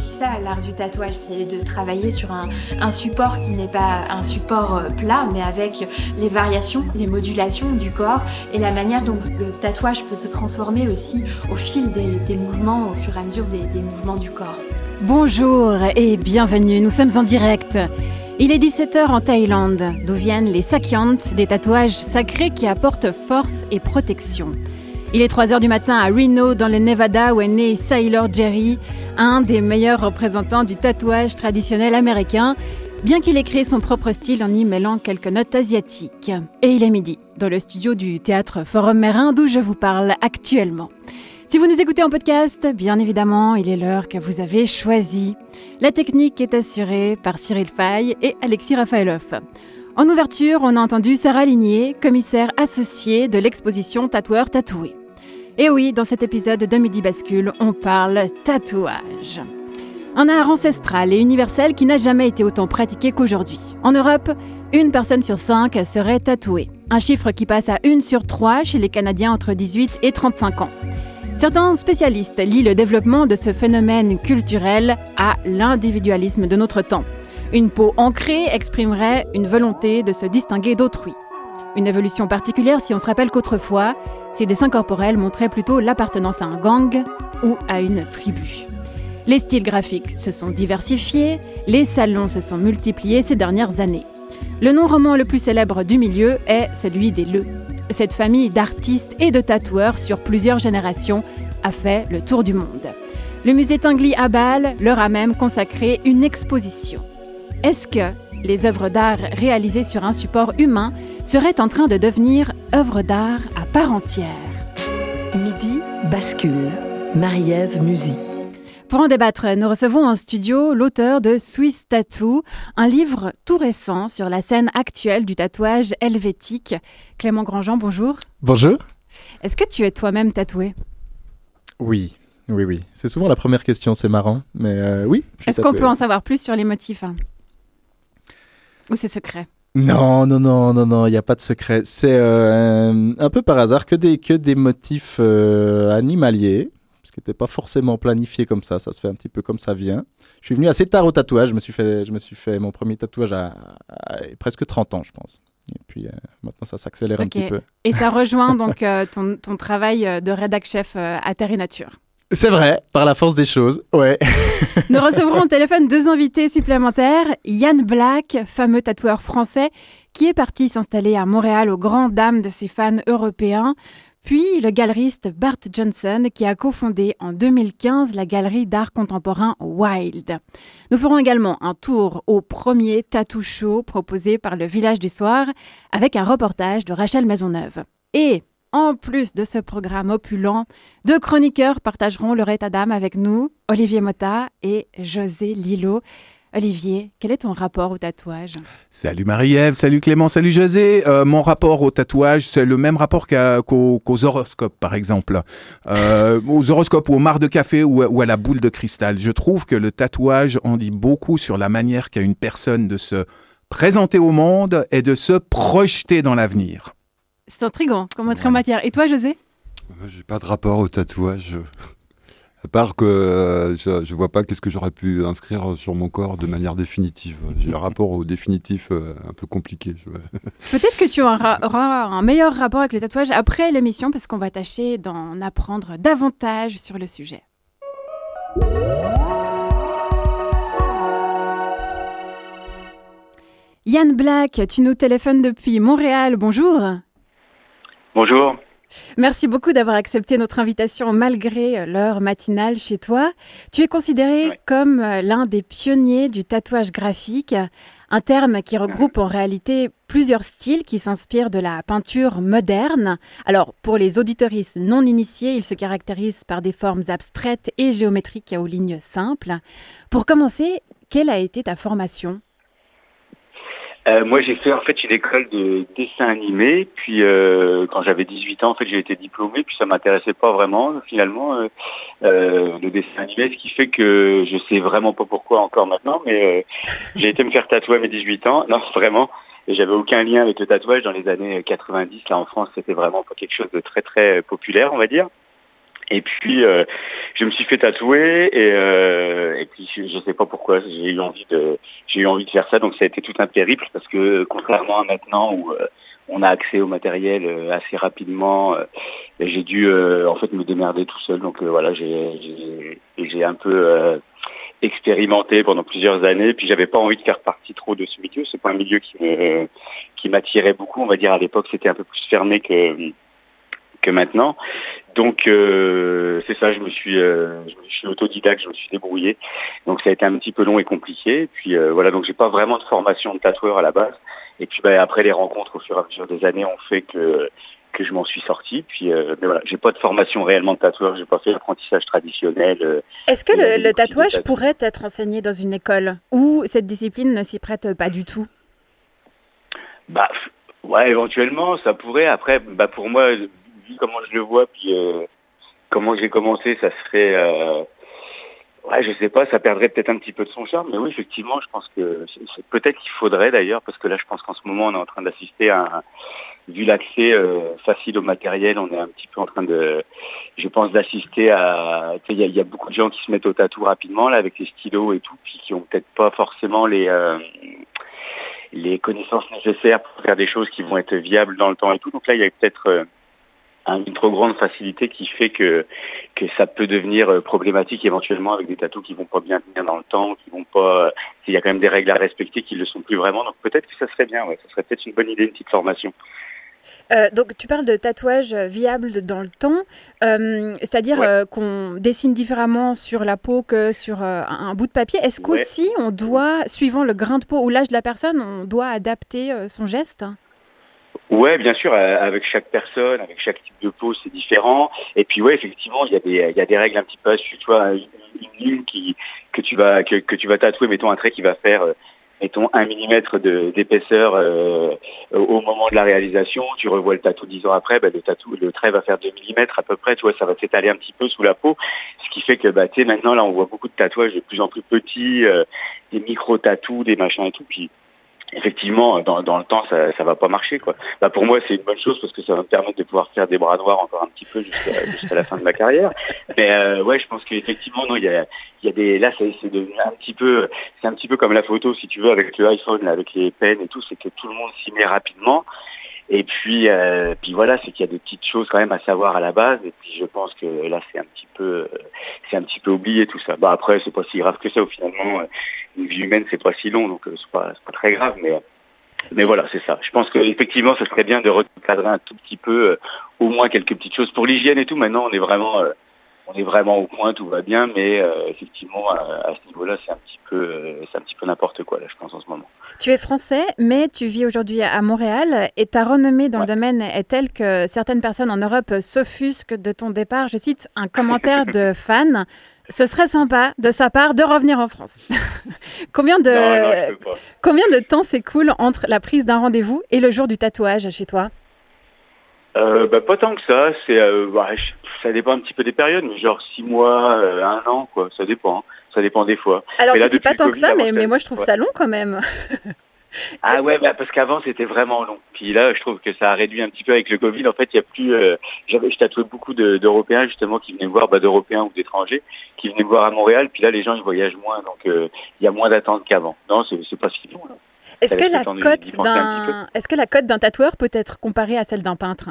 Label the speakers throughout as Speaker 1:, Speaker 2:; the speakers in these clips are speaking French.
Speaker 1: Aussi ça l'art du tatouage, c'est de travailler sur un, support qui n'est pas un support euh, plat, mais avec les variations, les modulations du corps et la manière dont le tatouage peut se transformer aussi au fil des, des mouvements, au fur et à mesure des, des mouvements du corps.
Speaker 2: Bonjour et bienvenue, nous sommes en direct. Il est 17h en Thaïlande, d'où viennent les sakyant, des tatouages sacrés qui apportent force et protection. Il est 3h du matin à Reno, dans le Nevada, où est né Sailor Jerry, un des meilleurs représentants du tatouage traditionnel américain, bien qu'il ait créé son propre style en y mêlant quelques notes asiatiques. Et il est midi, dans le studio du théâtre Forum Mérin, d'où je vous parle actuellement. Si vous nous écoutez en podcast, bien évidemment, il est l'heure que vous avez choisi. La technique est assurée par Cyril Fay et Alexis Rafaelov. En ouverture, on a entendu Sarah Ligné, commissaire associée de l'exposition Tatoueur Tatoué. Et oui, dans cet épisode de Midi Bascule, on parle tatouage. Un art ancestral et universel qui n'a jamais été autant pratiqué qu'aujourd'hui. En Europe, une personne sur cinq serait tatouée. Un chiffre qui passe à une sur trois chez les Canadiens entre 18 et 35 ans. Certains spécialistes lient le développement de ce phénomène culturel à l'individualisme de notre temps. Une peau ancrée exprimerait une volonté de se distinguer d'autrui. Une évolution particulière si on se rappelle qu'autrefois, ces dessins corporels montraient plutôt l'appartenance à un gang ou à une tribu. Les styles graphiques se sont diversifiés, les salons se sont multipliés ces dernières années. Le nom roman le plus célèbre du milieu est celui des Le. Cette famille d'artistes et de tatoueurs sur plusieurs générations a fait le tour du monde. Le musée Tinguely à Bâle leur a même consacré une exposition. Est-ce que les œuvres d'art réalisées sur un support humain seraient en train de devenir œuvres d'art à part entière
Speaker 3: Midi bascule. Marie-Ève Musy.
Speaker 2: Pour en débattre, nous recevons en studio l'auteur de Swiss Tattoo, un livre tout récent sur la scène actuelle du tatouage helvétique. Clément Grandjean, bonjour.
Speaker 4: Bonjour.
Speaker 2: Est-ce que tu es toi-même tatoué?
Speaker 4: Oui, oui, oui. C'est souvent la première question, c'est marrant, mais euh, oui.
Speaker 2: Est-ce qu'on peut en savoir plus sur les motifs hein? Ou c'est secret?
Speaker 4: Non, non, non, non, non, il n'y a pas de secret. C'est euh, un peu par hasard que des, que des motifs euh, animaliers, ce qui n'était pas forcément planifié comme ça, ça se fait un petit peu comme ça vient. Je suis venu assez tard au tatouage, je me suis fait, je me suis fait mon premier tatouage à, à presque 30 ans, je pense. Et puis euh, maintenant, ça s'accélère un petit peu.
Speaker 2: Et ça rejoint donc ton, ton travail de rédac chef à Terre et Nature.
Speaker 4: C'est vrai, par la force des choses, ouais.
Speaker 2: Nous recevrons au téléphone deux invités supplémentaires. Yann Black, fameux tatoueur français, qui est parti s'installer à Montréal aux grandes dames de ses fans européens. Puis le galeriste Bart Johnson, qui a cofondé en 2015 la galerie d'art contemporain Wild. Nous ferons également un tour au premier tattoo show proposé par le Village du Soir, avec un reportage de Rachel Maisonneuve. Et en plus de ce programme opulent, deux chroniqueurs partageront leur état d'âme avec nous, Olivier Motta et José Lillo. Olivier, quel est ton rapport au tatouage?
Speaker 5: Salut Marie-Ève, salut Clément, salut José. Euh, mon rapport au tatouage, c'est le même rapport qu'aux horoscopes, par exemple. Euh, aux horoscopes ou au mar de café ou, ou à la boule de cristal. Je trouve que le tatouage en dit beaucoup sur la manière qu'a une personne de se présenter au monde et de se projeter dans l'avenir.
Speaker 2: C'est intriguant comme entrée en matière. Et toi, José?
Speaker 6: Moi, J'ai pas de rapport au tatouage. À part que euh, je, je vois pas qu'est-ce que j'aurais pu inscrire sur mon corps de manière définitive. J'ai un rapport au définitif euh, un peu compliqué.
Speaker 2: Peut-être que tu auras auras un meilleur rapport avec le tatouage après l'émission parce qu'on va tâcher d'en apprendre davantage sur le sujet. Yann Black, tu nous téléphones depuis Montréal. Bonjour.
Speaker 7: Bonjour.
Speaker 2: Merci beaucoup d'avoir accepté notre invitation malgré l'heure matinale chez toi. Tu es considéré comme euh, l'un des pionniers du tatouage graphique, un terme qui regroupe en réalité plusieurs styles qui s'inspirent de la peinture moderne. Alors, pour les auditoristes non initiés, il se caractérise par des formes abstraites et géométriques aux lignes simples. Pour commencer, quelle a été ta formation?
Speaker 7: Euh, moi, j'ai fait en fait une école de dessin animé. Puis, euh, quand j'avais 18 ans, en fait, j'ai été diplômé. Puis, ça m'intéressait pas vraiment, finalement, euh, le dessin animé, ce qui fait que je sais vraiment pas pourquoi encore maintenant. Mais j'ai été me faire tatouer à mes 18 ans. Non, vraiment. Et j'avais aucun lien avec le tatouage dans les années 90. Là, en France, c'était vraiment pas quelque chose de très très populaire, on va dire. Et puis, euh, je me suis fait tatouer et, euh, puis je, je sais pas pourquoi j'ai eu envie de faire ça. Donc ça a été tout un périple parce que contrairement à maintenant où euh, on a accès au matériel assez rapidement, j'ai dû en fait me démerder tout seul. Donc voilà, j'ai un peu expérimenté pendant plusieurs années. Puis j'avais pas envie de faire partie trop de ce milieu. C'est pas un milieu qui m'attirait beaucoup. On va dire à l'époque c'était un peu plus fermé que que maintenant. Donc euh, c'est ça, je me suis, euh, je suis autodidacte, je me suis débrouillé. Donc ça a été un petit peu long et compliqué. Puis euh, voilà, donc j'ai pas vraiment de formation de tatoueur à la base. Et puis bah, après les rencontres au fur et à mesure des années ont fait que que je m'en suis sorti. Puis euh, mais voilà, j'ai pas de formation réellement de tatoueur, j'ai pas fait l'apprentissage traditionnel.
Speaker 2: Est-ce que le, tatouage pourrait être enseigné dans une école où cette discipline ne s'y prête pas du tout?
Speaker 7: Bah ouais, éventuellement, ça pourrait. Après, bah pour moi, comment je le vois, puis euh, comment j'ai commencé, ça serait. Euh, ouais, je sais pas, ça perdrait peut-être un petit peu de son charme. Mais oui, effectivement, je pense que peut-être qu'il faudrait d'ailleurs, parce que là, je pense qu'en ce moment, on est en train d'assister à un, vu l'accès euh, facile au matériel, on est un petit peu en train de, je pense, d'assister à, il y, a- beaucoup de gens qui se mettent au tatou rapidement là avec les stylos et tout, puis qui ont peut-être pas forcément les les connaissances nécessaires pour faire des choses qui vont être viables dans le temps et tout. Donc là, il y a peut-être une trop grande facilité qui fait que que ça peut devenir euh, problématique éventuellement avec des tatous qui vont pas bien tenir dans le temps, qui vont pas. euh, Il y a quand même des règles à respecter qui le sont plus vraiment. Donc peut-être que ça serait bien. Ouais, ça serait peut-être une bonne idée, une petite formation.
Speaker 2: Euh, donc tu parles de tatouage viable dans le temps, euh, c'est-à-dire
Speaker 7: Ouais.
Speaker 2: euh, qu'on dessine différemment sur la peau que sur un, bout de papier. Est-ce
Speaker 7: Ouais.
Speaker 2: qu'aussi on doit, suivant le grain de peau ou l'âge de la personne, on doit adapter son geste?
Speaker 7: Ouais, bien sûr, euh, avec chaque personne, avec chaque type de peau, c'est différent. Et puis ouais, effectivement, il y a des règles un petit peu, tu vois, une, ligne que tu vas que, tu vas tatouer, mettons un trait qui va faire euh, mettons un millimètre d'épaisseur euh, au moment de la réalisation, tu revois le tatou dix ans après, bah, le trait va faire 2 millimètres à peu près, tu vois, ça va s'étaler un petit peu sous la peau, ce qui fait que bah, maintenant là on voit beaucoup de tatouages de plus en plus petits, des micro-tatous, des machins et tout, puis effectivement dans, dans le temps ça, ça va pas marcher quoi. Bah, pour moi c'est une bonne chose parce que ça va me permettre de pouvoir faire des bras noirs encore un petit peu jusqu'à la fin de ma carrière. Mais euh, ouais je pense qu'effectivement non il y a, y a des là c'est devenu un petit peu c'est un petit peu comme la photo si tu veux avec le iPhone là, avec les pens et tout c'est que tout le monde s'y met rapidement. Et puis, euh, puis voilà, c'est qu'il y a des petites choses quand même à savoir à la base. Et puis je pense que là, c'est un petit peu, euh, c'est un petit peu oublié tout ça. Bah après, c'est pas si grave que ça. Au finalement, euh, une vie humaine, c'est pas si long, donc c'est pas, pas très grave. Mais, mais voilà, c'est ça. Je pense que effectivement, ce serait bien de recadrer un tout petit peu, au moins quelques petites choses pour l'hygiène et tout. Maintenant, on est vraiment, on est vraiment au point, tout va bien. Mais euh, effectivement, à, à ce niveau-là, c'est un petit peu, euh, c'est un petit peu n'importe quoi là, je pense en ce moment.
Speaker 2: Tu es français, mais tu vis aujourd'hui à Montréal et ta renommée dans le domaine est telle que certaines personnes en Europe s'offusquent de ton départ. Je cite un commentaire de fan. Ce serait sympa de sa part de revenir en France. combien, de,
Speaker 7: Non, non,
Speaker 2: combien de temps s'écoule entre la prise d'un rendez-vous et le jour du tatouage chez toi?
Speaker 7: Euh, bah, pas tant que ça, c'est euh, bah, ça dépend un petit peu des périodes, mais genre six mois, euh, un an, quoi, ça dépend, hein. ça dépend des fois.
Speaker 2: Alors tu dis pas tant que ça, mais, mais moi je trouve
Speaker 7: ouais.
Speaker 2: ça long quand même.
Speaker 7: Ah ouais, bah, parce qu'avant c'était vraiment long. Puis là, je trouve que ça a réduit un petit peu avec le Covid. En fait, il y a plus, euh, j'avais, je tatouais beaucoup de- d'Européens justement qui venaient me voir, bah, d'Européens ou d'étrangers qui venaient me voir à Montréal. Puis là, les gens ils voyagent moins, donc euh, il y a moins d'attente qu'avant. Non, c'est c'est pas si long. Là.
Speaker 2: Est-ce que la cote d'un est-ce que la cote d'un tatoueur peut être comparée à celle d'un peintre?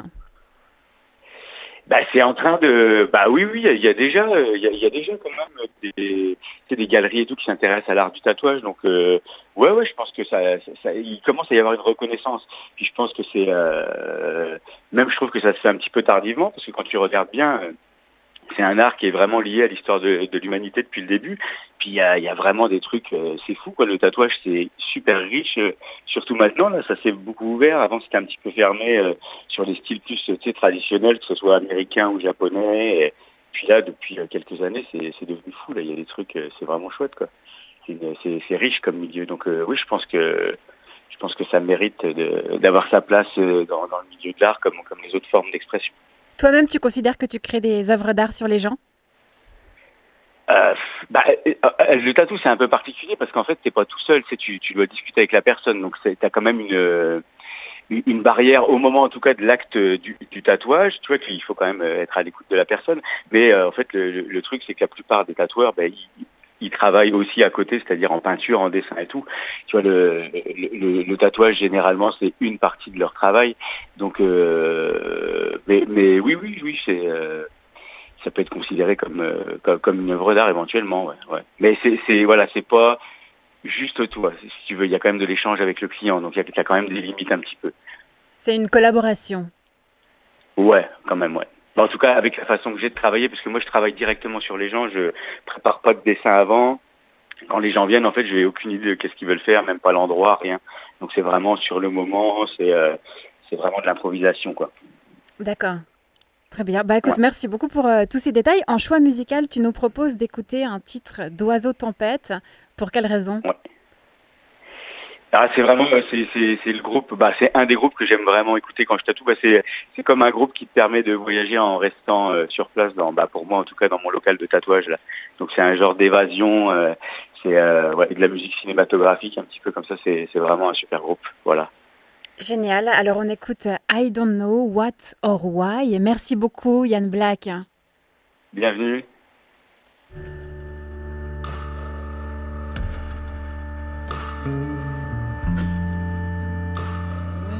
Speaker 7: Bah, c'est en train de. Bah oui, oui, il y a déjà, il y a, il y a déjà quand même des, c'est des galeries et tout qui s'intéressent à l'art du tatouage. Donc, euh, ouais, ouais, je pense que ça, ça, ça- il commence à y avoir une reconnaissance. Puis je pense que c'est, euh, même je trouve que ça se fait un petit peu tardivement parce que quand tu regardes bien, euh, c'est un art qui est vraiment lié à l'histoire de, l'humanité depuis le début. Puis il y a, vraiment des trucs, euh, c'est fou quoi. Le tatouage c'est super riche, euh, surtout maintenant là, ça s'est beaucoup ouvert. Avant c'était un petit peu fermé euh, sur les styles plus traditionnels, que ce soit américain ou japonais. Puis là, depuis quelques années, c'est devenu fou. Là, il y a des trucs, c'est vraiment chouette quoi. C'est riche comme milieu. Donc oui, je pense que je pense que ça mérite d'avoir sa place dans, dans, le milieu de l'art comme, comme les autres formes d'expression.
Speaker 2: Toi-même, tu considères que tu crées des œuvres d'art sur les gens?
Speaker 7: Euh, bah, euh, le tatou c'est un peu particulier parce qu'en fait t'es pas tout seul, tu, tu dois discuter avec la personne, donc tu as quand même une, une barrière au moment en tout cas de l'acte du, tatouage, tu vois qu'il faut quand même être à l'écoute de la personne, mais en fait le, truc c'est que la plupart des tatoueurs, bah, ils, ils travaillent aussi à côté, c'est-à-dire en peinture, en dessin et tout. Tu vois, le, le, le tatouage, généralement, c'est une partie de leur travail. Donc, euh, mais, mais, oui, oui, oui, c'est, euh, ça peut être considéré comme, euh, comme, comme, une œuvre d'art éventuellement, ouais. ouais. Mais c'est, c'est, voilà, c'est pas juste toi. Si tu veux, il y a quand même de l'échange avec le client, donc il y, a quand même des limites un petit peu.
Speaker 2: C'est une collaboration.
Speaker 7: Ouais, quand même, ouais. En tout cas, avec la façon que j'ai de travailler, parce que moi, je travaille directement sur les gens, je prépare pas de dessin avant. Quand les gens viennent, en fait, je n'ai aucune idée de qu'est-ce qu'ils veulent faire, même pas l'endroit, rien. Donc c'est vraiment sur le moment, c'est euh, c'est vraiment de l'improvisation, quoi.
Speaker 2: D'accord. Très bien. Bah écoute, merci beaucoup pour euh, tous ces détails. En choix musical, tu nous proposes d'écouter un titre d'Oiseau Tempête. Pour quelle raison?
Speaker 7: Ah, c'est vraiment, euh, c'est le groupe, bah, c'est un des groupes que j'aime vraiment écouter quand je tatoue. Bah, c'est comme un groupe qui te permet de voyager en restant euh, sur place, dans, bah, pour moi en tout cas dans mon local de tatouage. Là. Donc c'est un genre d'évasion, euh, c'est ouais, de la musique cinématographique un petit peu comme ça. C'est vraiment un super groupe. Voilà.
Speaker 2: Génial. Alors on écoute I Don't Know What or Why. Merci beaucoup Yann Black.
Speaker 7: Bienvenue.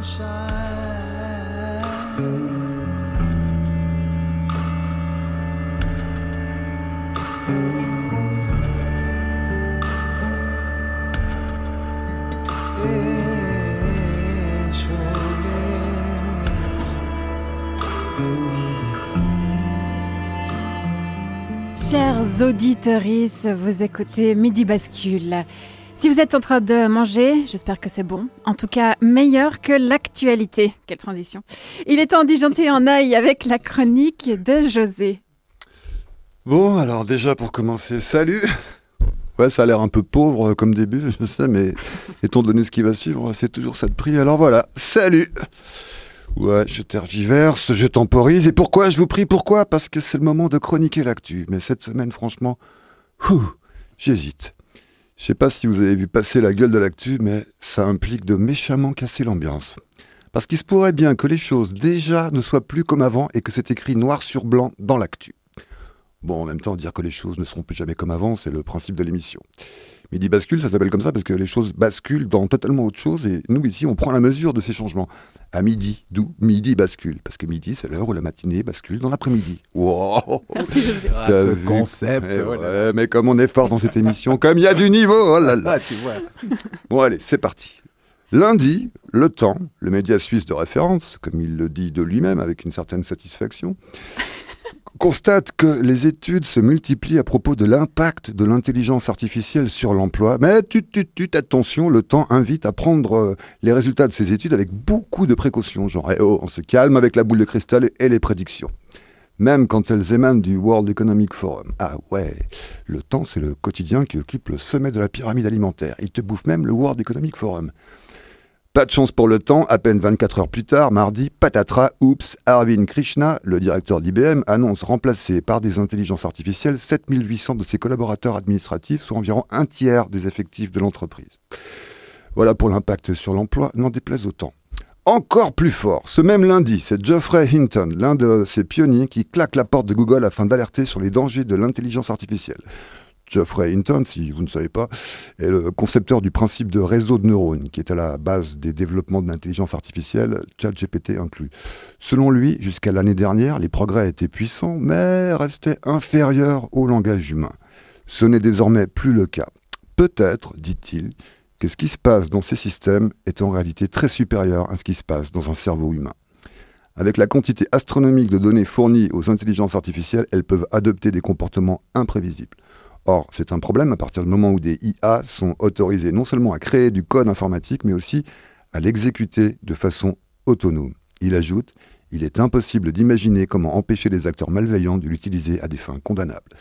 Speaker 2: Chers auditeurs, vous écoutez Midi Bascule. Si vous êtes en train de manger, j'espère que c'est bon. En tout cas, meilleur que l'actualité. Quelle transition. Il est temps d'y janter un œil avec la chronique de José.
Speaker 6: Bon, alors déjà pour commencer, salut Ouais, ça a l'air un peu pauvre comme début, je sais, mais étant donné ce qui va suivre, c'est toujours ça de prix. Alors voilà, salut Ouais, je tergiverse, je temporise. Et pourquoi Je vous prie, pourquoi? Parce que c'est le moment de chroniquer l'actu. Mais cette semaine, franchement, j'hésite. Je sais pas si vous avez vu passer la gueule de l'actu, mais ça implique de méchamment casser l'ambiance. Parce qu'il se pourrait bien que les choses déjà ne soient plus comme avant et que c'est écrit noir sur blanc dans l'actu. Bon, en même temps, dire que les choses ne seront plus jamais comme avant, c'est le principe de l'émission. Midi bascule, ça s'appelle comme ça parce que les choses basculent dans totalement autre chose et nous ici, on prend la mesure de ces changements. À midi, d'où midi bascule. Parce que midi, c'est l'heure où la matinée bascule dans l'après-midi.
Speaker 5: Wow Merci ah, ce concept.
Speaker 6: Eh mais comme on est fort dans cette émission, comme il y a du niveau, oh là là. Ah, tu vois. Bon, allez, c'est parti. Lundi, Le Temps, le média suisse de référence, comme il le dit de lui-même avec une certaine satisfaction, constate que les études se multiplient à propos de l'impact de l'intelligence artificielle sur l'emploi. Mais tu, tu, tu, attention, le temps invite à prendre euh, les résultats de ces études avec beaucoup de précautions. Genre, eh oh, on se calme avec la boule de cristal et les prédictions. Même quand elles émanent du World Economic Forum. Ah ouais, le temps, c'est le quotidien qui occupe le sommet de la pyramide alimentaire. Il te bouffe même le World Economic Forum. Pas de chance pour le temps, à peine 24 heures plus tard, mardi, patatras, oups, Arvind Krishna, le directeur d'IBM, annonce remplacer par des intelligences artificielles 7800 de ses collaborateurs administratifs, soit environ un tiers des effectifs de l'entreprise. Voilà pour l'impact sur l'emploi, n'en déplaise autant. Encore plus fort, ce même lundi, c'est Geoffrey Hinton, l'un de ces pionniers qui claque la porte de Google afin d'alerter sur les dangers de l'intelligence artificielle. Geoffrey Hinton, si vous ne savez pas, est le concepteur du principe de réseau de neurones, qui est à la base des développements de l'intelligence artificielle, ChatGPT inclus. Selon lui, jusqu'à l'année dernière, les progrès étaient puissants, mais restaient inférieurs au langage humain. Ce n'est désormais plus le cas. Peut-être, dit-il, que ce qui se passe dans ces systèmes est en réalité très supérieur à ce qui se passe dans un cerveau humain. Avec la quantité astronomique de données fournies aux intelligences artificielles, elles peuvent adopter des comportements imprévisibles. Or, c'est un problème à partir du moment où des IA sont autorisés non seulement à créer du code informatique, mais aussi à l'exécuter de façon autonome. Il ajoute, il est impossible d'imaginer comment empêcher les acteurs malveillants de l'utiliser à des fins condamnables.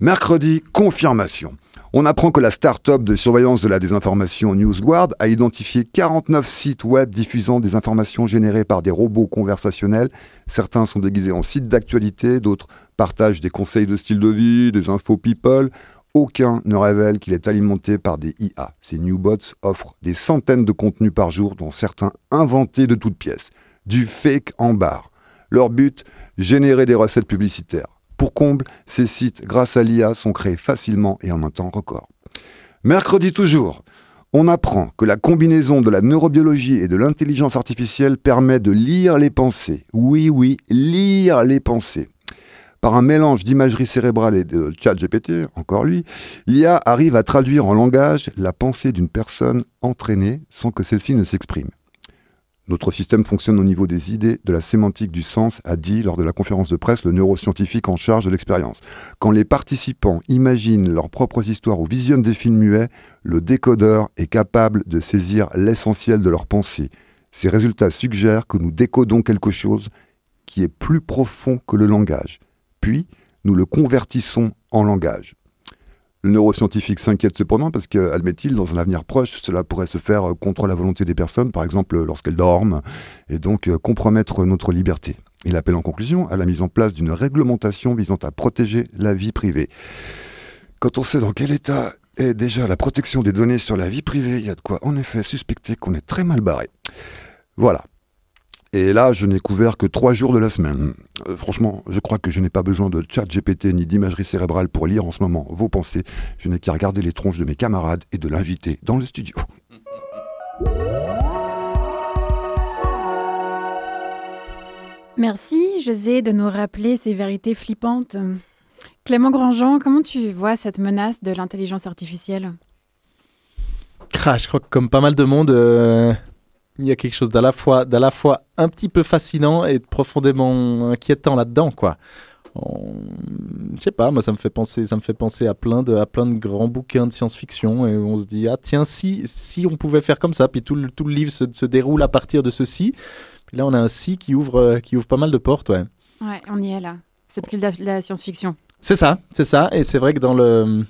Speaker 6: Mercredi, confirmation. On apprend que la start-up de surveillance de la désinformation NewsGuard a identifié 49 sites web diffusant des informations générées par des robots conversationnels. Certains sont déguisés en sites d'actualité, d'autres partagent des conseils de style de vie, des infos people. Aucun ne révèle qu'il est alimenté par des IA. Ces new bots offrent des centaines de contenus par jour, dont certains inventés de toutes pièces. Du fake en barre. Leur but, générer des recettes publicitaires. Pour comble, ces sites, grâce à l'IA, sont créés facilement et en un temps record. Mercredi toujours, on apprend que la combinaison de la neurobiologie et de l'intelligence artificielle permet de lire les pensées. Oui, oui, lire les pensées. Par un mélange d'imagerie cérébrale et de chat GPT, encore lui, l'IA arrive à traduire en langage la pensée d'une personne entraînée sans que celle-ci ne s'exprime. Notre système fonctionne au niveau des idées, de la sémantique du sens, a dit lors de la conférence de presse le neuroscientifique en charge de l'expérience. Quand les participants imaginent leurs propres histoires ou visionnent des films muets, le décodeur est capable de saisir l'essentiel de leurs pensées. Ces résultats suggèrent que nous décodons quelque chose qui est plus profond que le langage. Puis, nous le convertissons en langage. Le neuroscientifique s'inquiète cependant parce que, admet-il, dans un avenir proche, cela pourrait se faire euh, contre la volonté des personnes, par exemple euh, lorsqu'elles dorment, et donc euh, compromettre notre liberté. Il appelle en conclusion à la mise en place d'une réglementation visant à protéger la vie privée. Quand on sait dans quel état est déjà la protection des données sur la vie privée, il y a de quoi en effet suspecter qu'on est très mal barré. Voilà, et là, je n'ai couvert que trois jours de la semaine. Euh, franchement, je crois que je n'ai pas besoin de chat GPT ni d'imagerie cérébrale pour lire en ce moment vos pensées. Je n'ai qu'à regarder les tronches de mes camarades et de l'inviter dans le studio.
Speaker 2: Merci, José, de nous rappeler ces vérités flippantes. Clément Grandjean, comment tu vois cette menace de l'intelligence artificielle?
Speaker 4: Je crois que comme pas mal de monde, euh, il y a quelque chose d'à la fois, d'à la fois un petit peu fascinant et profondément inquiétant là-dedans, quoi. Je sais pas, moi ça me fait penser, ça me fait penser à plein de, à plein de grands bouquins de science-fiction et on se dit ah tiens si, si on pouvait faire comme ça, puis tout le, tout le livre se, se déroule à partir de ceci. Puis là on a un si qui ouvre, qui ouvre pas mal de portes, ouais.
Speaker 2: Ouais, on y est là. C'est plus de la, de la science-fiction.
Speaker 4: C'est ça, c'est ça, et c'est vrai que dans le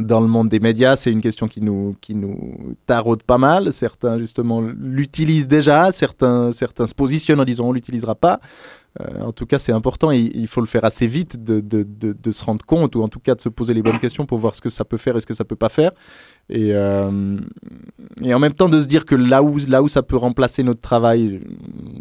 Speaker 4: dans le monde des médias, c'est une question qui nous, qui nous taraude pas mal. Certains, justement, l'utilisent déjà. Certains, certains se positionnent en disant on l'utilisera pas. Euh, en tout cas, c'est important et il faut le faire assez vite de, de, de, se rendre compte ou en tout cas de se poser les bonnes questions pour voir ce que ça peut faire et ce que ça peut pas faire. Et, euh, et en même temps de se dire que là où, là où ça peut remplacer notre travail,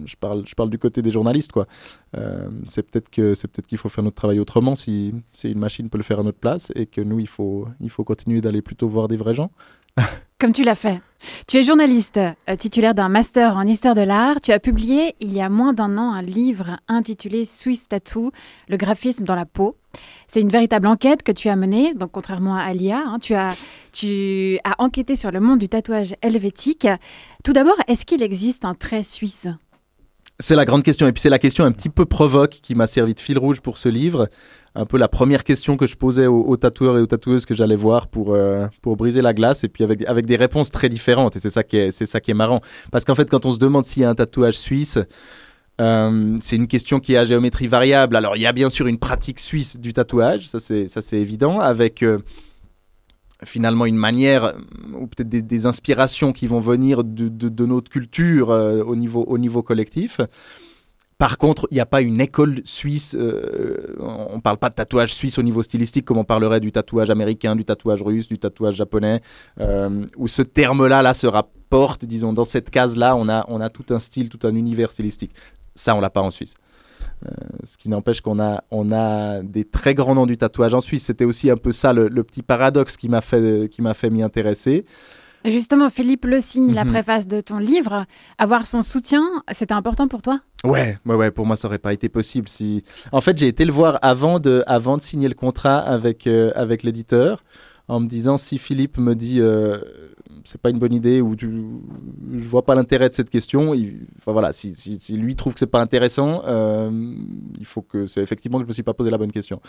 Speaker 4: je parle, je parle du côté des journalistes, quoi. Euh, c'est peut-être que peut-être qu'il faut faire notre travail autrement si, si une machine peut le faire à notre place et que nous il faut il faut continuer d'aller plutôt voir des vrais gens.
Speaker 2: Comme tu l'as fait. Tu es journaliste, euh, titulaire d'un master en histoire de l'art. Tu as publié il y a moins d'un an un livre intitulé Swiss Tattoo, le graphisme dans la peau. C'est une véritable enquête que tu as menée, donc contrairement à l'IA, hein, tu as enquêté sur le monde du tatouage helvétique. Tout d'abord, est-ce qu'il existe un trait suisse?
Speaker 4: C'est la grande question. Et puis c'est la question un petit peu provoque qui m'a servi de fil rouge pour ce livre un peu la première question que je posais aux, tatoueurs et aux tatoueuses que j'allais voir pour, euh, pour briser la glace, et puis avec, avec des réponses très différentes. Et c'est ça, qui est, c'est ça qui est marrant. Parce qu'en fait, quand on se demande s'il y a un tatouage suisse, euh, c'est une question qui est à géométrie variable. Alors, il y a bien sûr une pratique suisse du tatouage, ça c'est évident, avec euh, finalement une manière, ou peut-être des, inspirations qui vont venir de, notre culture au, niveau, au niveau collectif. Par contre, il n'y a pas une école suisse, euh, on ne parle pas de tatouage suisse au niveau stylistique comme on parlerait du tatouage américain, du tatouage russe, du tatouage japonais, euh, où ce terme-là là, se rapporte, disons, dans cette case-là, on a, on a tout un style, tout un univers stylistique. Ça, on l'a pas en Suisse. Euh, ce qui n'empêche qu'on a, on a des très grands noms du tatouage en Suisse. C'était aussi un peu ça le, le petit paradoxe qui m'a fait, qui m'a fait m'y intéresser.
Speaker 2: Justement, Philippe le signe, la mhm. préface de ton livre, avoir son soutien, c'était important pour toi?
Speaker 4: Ouais, ouais, ouais, pour moi, ça aurait pas été possible si. En fait, j'ai été le voir avant de, avant de signer le contrat avec, euh, avec l'éditeur en me disant si Philippe me dit euh, c'est pas une bonne idée ou tu, je vois pas l'intérêt de cette question, enfin voilà, si, lui trouve que c'est pas intéressant, euh, il faut que c'est effectivement que je me suis pas posé la bonne question.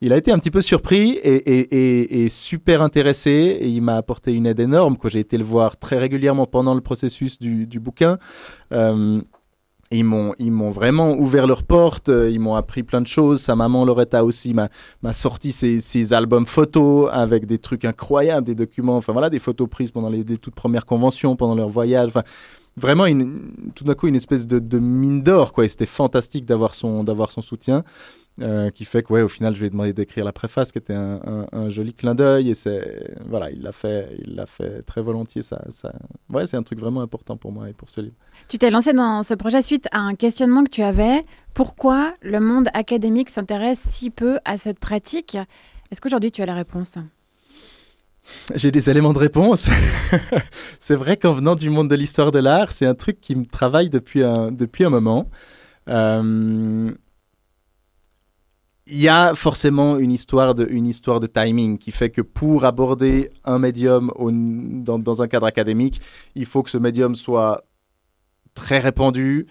Speaker 4: Il a été un petit peu surpris et, super intéressé et il m'a apporté une aide énorme. J'ai été le voir très régulièrement pendant le processus du, du bouquin. Euh, ils m'ont, ils m'ont vraiment ouvert leurs portes, euh, ils m'ont appris plein de choses. Sa maman Loretta aussi m'a, sorti ses, albums photos avec des trucs incroyables, des documents, enfin voilà, des photos prises pendant les, les toutes premières conventions, pendant leur voyage. Enfin, vraiment, une, tout d'un coup, une espèce de, de mine d'or, quoi. C'était fantastique d'avoir son, d'avoir son soutien. Euh, qui fait que, ouais, au final, je lui ai demandé d'écrire la préface, qui était un, un- un joli clin d'œil. Et c'est, voilà, il l'a fait, il l'a fait très volontiers. Ça, ça, ouais, c'est un truc vraiment important pour moi et pour ce livre.
Speaker 2: Tu t'es lancé dans ce projet suite à un questionnement que tu avais. Pourquoi le monde académique s'intéresse si peu à cette pratique? Est-ce qu'aujourd'hui tu as la réponse?
Speaker 4: J'ai des éléments de réponse. c'est vrai qu'en venant du monde de l'histoire de l'art, c'est un truc qui me travaille depuis un, depuis un moment. Euh, Il y a forcément une histoire, de, une histoire de timing qui fait que pour aborder un médium dans un cadre académique, il faut que ce médium soit très répandu,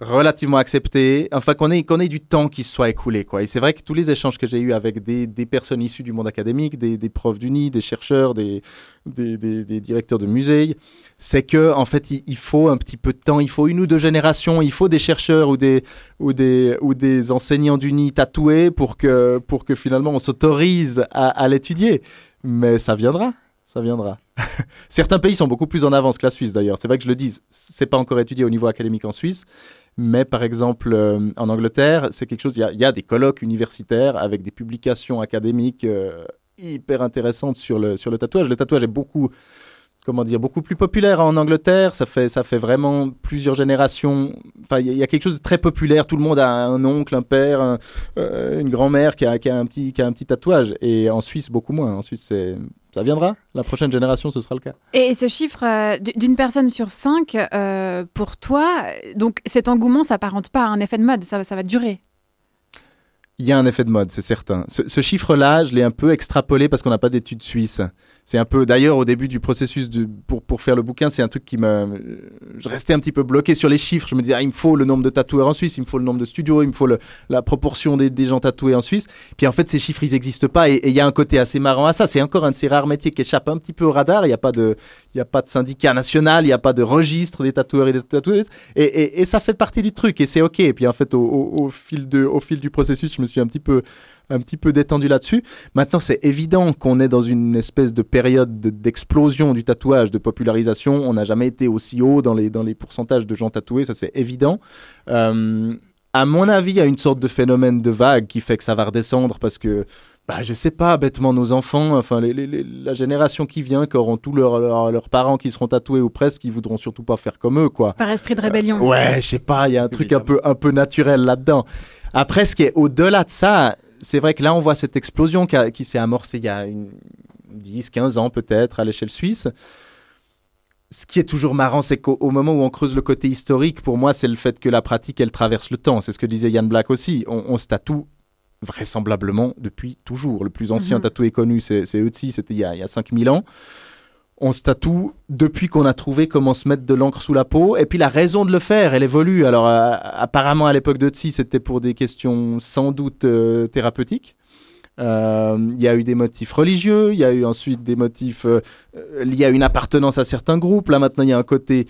Speaker 4: relativement accepté, enfin qu'on ait, qu'on ait du temps qui soit écoulé. Quoi. Et c'est vrai que tous les échanges que j'ai eus avec des, des personnes issues du monde académique, des, des profs d'uni, des chercheurs, des, des, des- directeurs de musées, c'est que en fait il, il faut un petit peu de temps, il faut une ou deux générations, il faut des chercheurs ou des, ou des, ou des enseignants d'uni tatoués pour que, pour que finalement on s'autorise à, à l'étudier. Mais ça viendra, ça viendra. Certains pays sont beaucoup plus en avance que la Suisse d'ailleurs. C'est vrai que je le dis, c'est pas encore étudié au niveau académique en Suisse, mais par exemple euh, en Angleterre, c'est quelque chose. Il y a, des colloques universitaires avec des publications académiques euh, hyper intéressantes sur le tatouage. Le tatouage est beaucoup comment dire, beaucoup plus populaire en Angleterre. Ça fait, ça fait vraiment plusieurs générations. Enfin, il y, a- il y a quelque chose de très populaire. Tout le monde a un oncle, un père, un- euh, une grand-mère qui a, qui, a un petit, qui a un petit tatouage. Et en Suisse, beaucoup moins. En Suisse, c'est, ça viendra. La prochaine génération, ce sera le cas.
Speaker 2: Et ce chiffre euh, d'une personne sur cinq, euh, pour toi, donc cet engouement s'apparente pas à un effet de mode, ça, va- ça va durer.
Speaker 4: Il y a un effet de mode, c'est certain. Ce, ce chiffre-là, je l'ai un peu extrapolé parce qu'on n'a pas d'études suisses. C'est un peu, d'ailleurs, au début du processus de, pour, pour faire le bouquin, c'est un truc qui me. Je restais un petit peu bloqué sur les chiffres. Je me disais, ah, il me faut le nombre de tatoueurs en Suisse, il me faut le nombre de studios, il me faut la proportion des, gens tatoués en Suisse. Puis en fait, ces chiffres, ils n'existent pas. Et il y a un côté assez marrant à ça. C'est encore un de ces rares métiers qui échappe un petit peu au radar. Il n'y a pas de. Il n'y a pas de syndicat national, il n'y a pas de registre des tatoueurs et des tatoueuses. Et, et- et ça fait partie du truc et c'est OK. Et puis en fait, au, au- au fil, de, au fil du processus, je me suis un petit peu, un petit peu détendu là-dessus. Maintenant, c'est évident qu'on est dans une espèce de période de- d'explosion du tatouage, de popularisation. On n'a jamais été aussi haut dans les, dans les pourcentages de gens tatoués, ça c'est évident. Euh, à mon avis, il y a une sorte de phénomène de vague qui fait que ça va redescendre parce que, bah, je sais pas, bêtement, nos enfants, enfin, les- les- les- la génération qui vient, qui auront tous leurs parents qui seront tatoués ou presque, qui voudront surtout pas faire comme eux, quoi.
Speaker 2: Par esprit de rébellion.
Speaker 4: Ouais, je sais pas, il y a un truc un peu, un peu naturel là-dedans. Après, ce qui est au-delà de ça, c'est vrai que là, on voit cette explosion qui, s'est amorcée il y a une 10, 15 ans peut-être à l'échelle suisse. Ce qui est toujours marrant, c'est qu'au au moment où on creuse le côté historique, pour moi, c'est le fait que la pratique, elle traverse le temps. C'est ce que disait Yann Black aussi. On, on se tatoue vraisemblablement depuis toujours. Le plus ancien tatoué connu, c'est Ötzi, c'était il y a, il y a 5000 ans on se tatoue depuis qu'on a trouvé comment se mettre de l'encre sous la peau. Et puis la raison de le faire, elle évolue. Alors euh, apparemment à l'époque de Tsi, c'était pour des questions sans doute euh, thérapeutiques. Euh, Il y a eu des motifs religieux, il y a eu ensuite des motifs liés à une appartenance à certains groupes. Là maintenant, il y a un côté...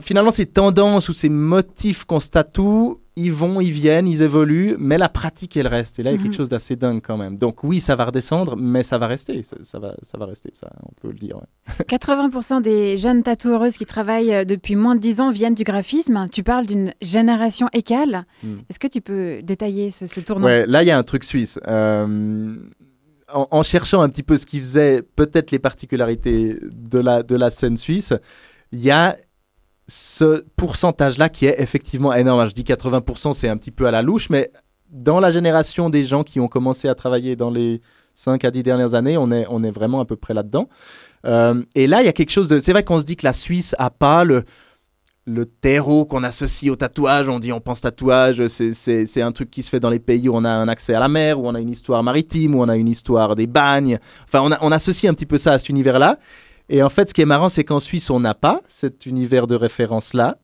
Speaker 4: Finalement, ces tendances ou ces motifs qu'on se tatoue, ils vont, ils viennent, ils évoluent, mais la pratique, elle reste. Et là, il y a
Speaker 2: Mhm.
Speaker 4: quelque chose d'assez dingue quand même. Donc oui, ça va redescendre, mais ça va rester. Ça, ça va, ça va rester, ça, on peut le dire. ouais.
Speaker 2: 80% des jeunes tatoueuses qui travaillent euh, depuis moins de 10 ans viennent du graphisme. Tu parles d'une génération écale.
Speaker 4: Hmm.
Speaker 2: Est-ce que tu peux détailler ce, ce tournant?
Speaker 4: Ouais, là, il y a un truc suisse. Euh, en, en cherchant un petit peu ce qui faisait peut-être les particularités de la, de la scène suisse, il y a ce pourcentage-là qui est effectivement énorme. Je dis 80%, c'est un petit peu à la louche, mais dans la génération des gens qui ont commencé à travailler dans les 5 à 10 dernières années, on est, vraiment à peu près là-dedans. Euh, et là, il y a quelque chose de... C'est vrai qu'on se dit que la Suisse a pas le, le terreau qu'on associe au tatouage. On dit, on pense tatouage, c'est- un truc qui se fait dans les pays où on a un accès à la mer, où on a une histoire maritime, où on a une histoire des bagnes. Enfin, on associe un petit peu ça à cet univers-là. Et en fait, ce qui est marrant, c'est qu'en Suisse, on n'a pas cet univers de référence-là.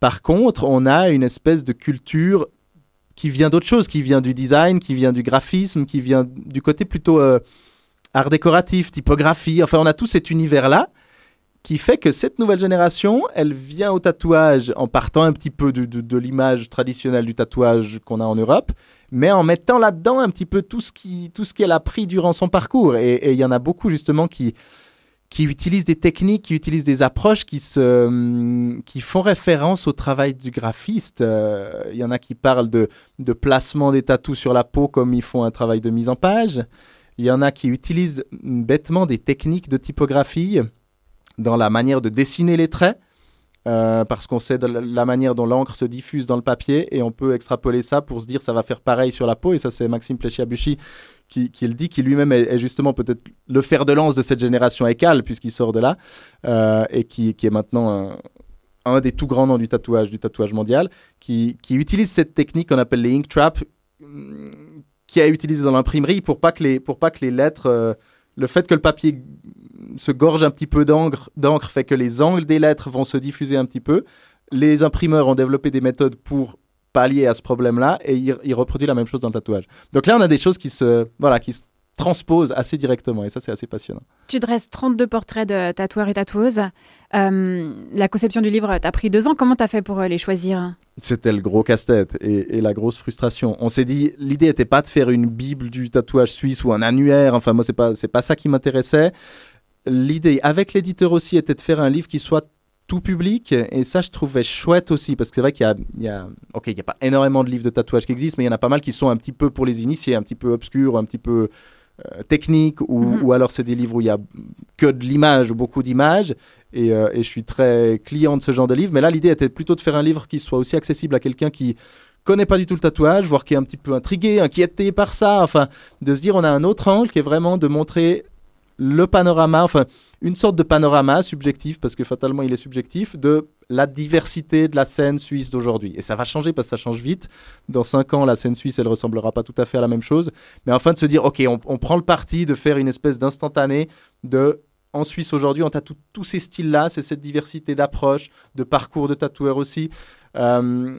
Speaker 4: Par contre, on a une espèce de culture qui vient d'autre chose, qui vient du design, qui vient du graphisme, qui vient du côté plutôt euh, art décoratif, typographie. Enfin, on a tout cet univers-là qui fait que cette nouvelle génération, elle vient au tatouage en partant un petit peu de, l'image traditionnelle du tatouage qu'on a en Europe, mais en mettant là-dedans un petit peu tout ce qu'elle a pris durant son parcours. Et il y en a beaucoup justement qui, qui utilisent des techniques, qui utilisent des approches qui, se, hum, qui font référence au travail du graphiste. Euh, Il y en a qui parlent de, de placement des tatous sur la peau comme ils font un travail de mise en page. Il y en a qui utilisent bêtement des techniques de typographie dans la manière de dessiner les traits. euh, parce qu'on sait de la, manière dont l'encre se diffuse dans le papier et on peut extrapoler ça pour se dire ça va faire pareil sur la peau et ça c'est Maxime Pleschiabuchi qui, le dit, qui lui-même est, justement peut-être le fer de lance de cette génération écale, puisqu'il sort de là, euh, et qui, est maintenant un, des tout grands noms du tatouage, du tatouage mondial, qui, utilise cette technique qu'on appelle les ink trap, hum, qui a utilisé dans l'imprimerie pour pas que les, pour pas que les lettres, euh, le fait que le papier se gorge un petit peu d'encre fait que les angles des lettres vont se diffuser un petit peu. Les imprimeurs ont développé des méthodes pour pallier à ce problème-là et il, il reproduit la même chose dans le tatouage. Donc là, on a des choses qui se, voilà, qui se transposent assez directement et ça, c'est assez passionnant.
Speaker 2: Tu dresses 32 portraits de tatoueurs et tatoueuses. Euh, la conception du livre t'a pris deux ans. Comment t'as fait pour euh, les choisir?
Speaker 4: C'était le gros casse-tête et, et la grosse frustration. On s'est dit, l'idée n'était pas de faire une bible du tatouage suisse ou un annuaire. Enfin, moi, c'est pas, c'est pas ça qui m'intéressait. L'idée, avec l'éditeur aussi, était de faire un livre qui soit tout public et ça je trouvais chouette aussi parce que c'est vrai qu'il y y a ok il n'y a pas énormément de livres de tatouage qui existent mais il y en a pas mal qui sont un petit peu pour les initiés un petit peu obscurs un petit peu euh, techniques ou,
Speaker 2: Mhm.
Speaker 4: ou alors c'est des livres où il y a que de l'image ou beaucoup d'images et, euh, et je suis très client de ce genre de livre mais là l'idée était plutôt de faire un livre qui soit aussi accessible à quelqu'un qui connaît pas du tout le tatouage voire qui est un petit peu intrigué inquiété par ça enfin de se dire on a un autre angle qui est vraiment de montrer le panorama, enfin une sorte de panorama subjectif, parce que fatalement il est subjectif, de la diversité de la scène suisse d'aujourd'hui. Et ça va changer parce que ça change vite. Dans cinq ans, la scène suisse, elle ressemblera pas tout à fait à la même chose. Mais enfin de se dire, ok, on, prend le parti de faire une espèce d'instantané de... En Suisse aujourd'hui, on a tous ces styles-là, c'est cette diversité d'approches, de parcours de tatoueurs aussi. Euh,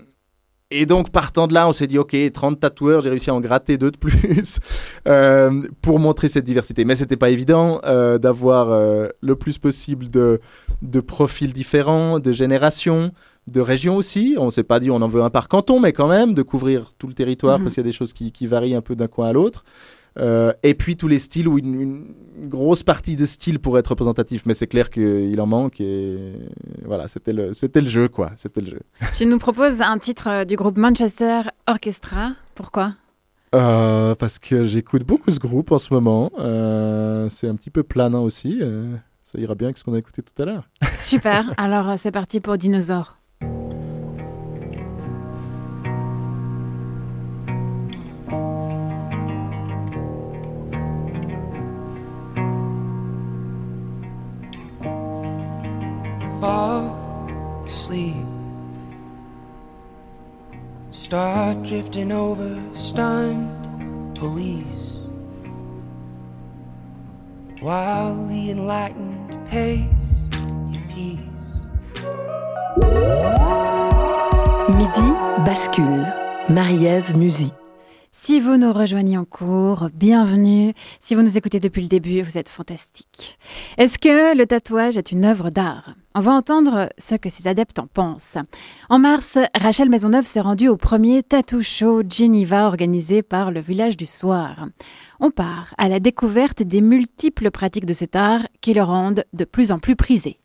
Speaker 4: et donc, partant de là, on s'est dit, OK, 30 tatoueurs, j'ai réussi à en gratter deux de plus euh, pour montrer cette diversité. Mais c'était pas évident euh, d'avoir euh, le plus possible de, de profils différents, de générations, de régions aussi. On s'est pas dit, on en veut un par canton, mais quand même, de couvrir tout le territoire,
Speaker 2: Mhm.
Speaker 4: parce qu'il y a des choses qui, qui varient un peu d'un coin à l'autre. Euh, et puis tous les styles, où une, une grosse partie de style pourrait être représentatif, mais c'est clair qu'il en manque. Et voilà, c'était le, c'était le jeu, quoi. C'était le jeu.
Speaker 2: Tu nous proposes un titre euh, du groupe Manchester Orchestra. Pourquoi?
Speaker 4: Euh, parce que j'écoute beaucoup ce groupe en ce moment. Euh, c'est un petit peu planant aussi. ça ira bien avec ce qu'on a écouté tout à l'heure.
Speaker 2: Super. Alors, c'est parti pour Dinosaure.
Speaker 8: Drifting over stunned police. The enlightened pace your peace.
Speaker 3: Midi bascule. Marie-Ève Musy.
Speaker 2: Si vous nous rejoignez en cours, bienvenue. Si vous nous écoutez depuis le début, vous êtes fantastique. Est-ce que le tatouage est une œuvre d'art? On va entendre ce que ses adeptes en pensent. En mars, Rachel Maisonneuve s'est rendue au premier Tattoo Show Geneva organisé par le Village du Soir. On part à la découverte des multiples pratiques de cet art qui le rendent de plus en plus prisé.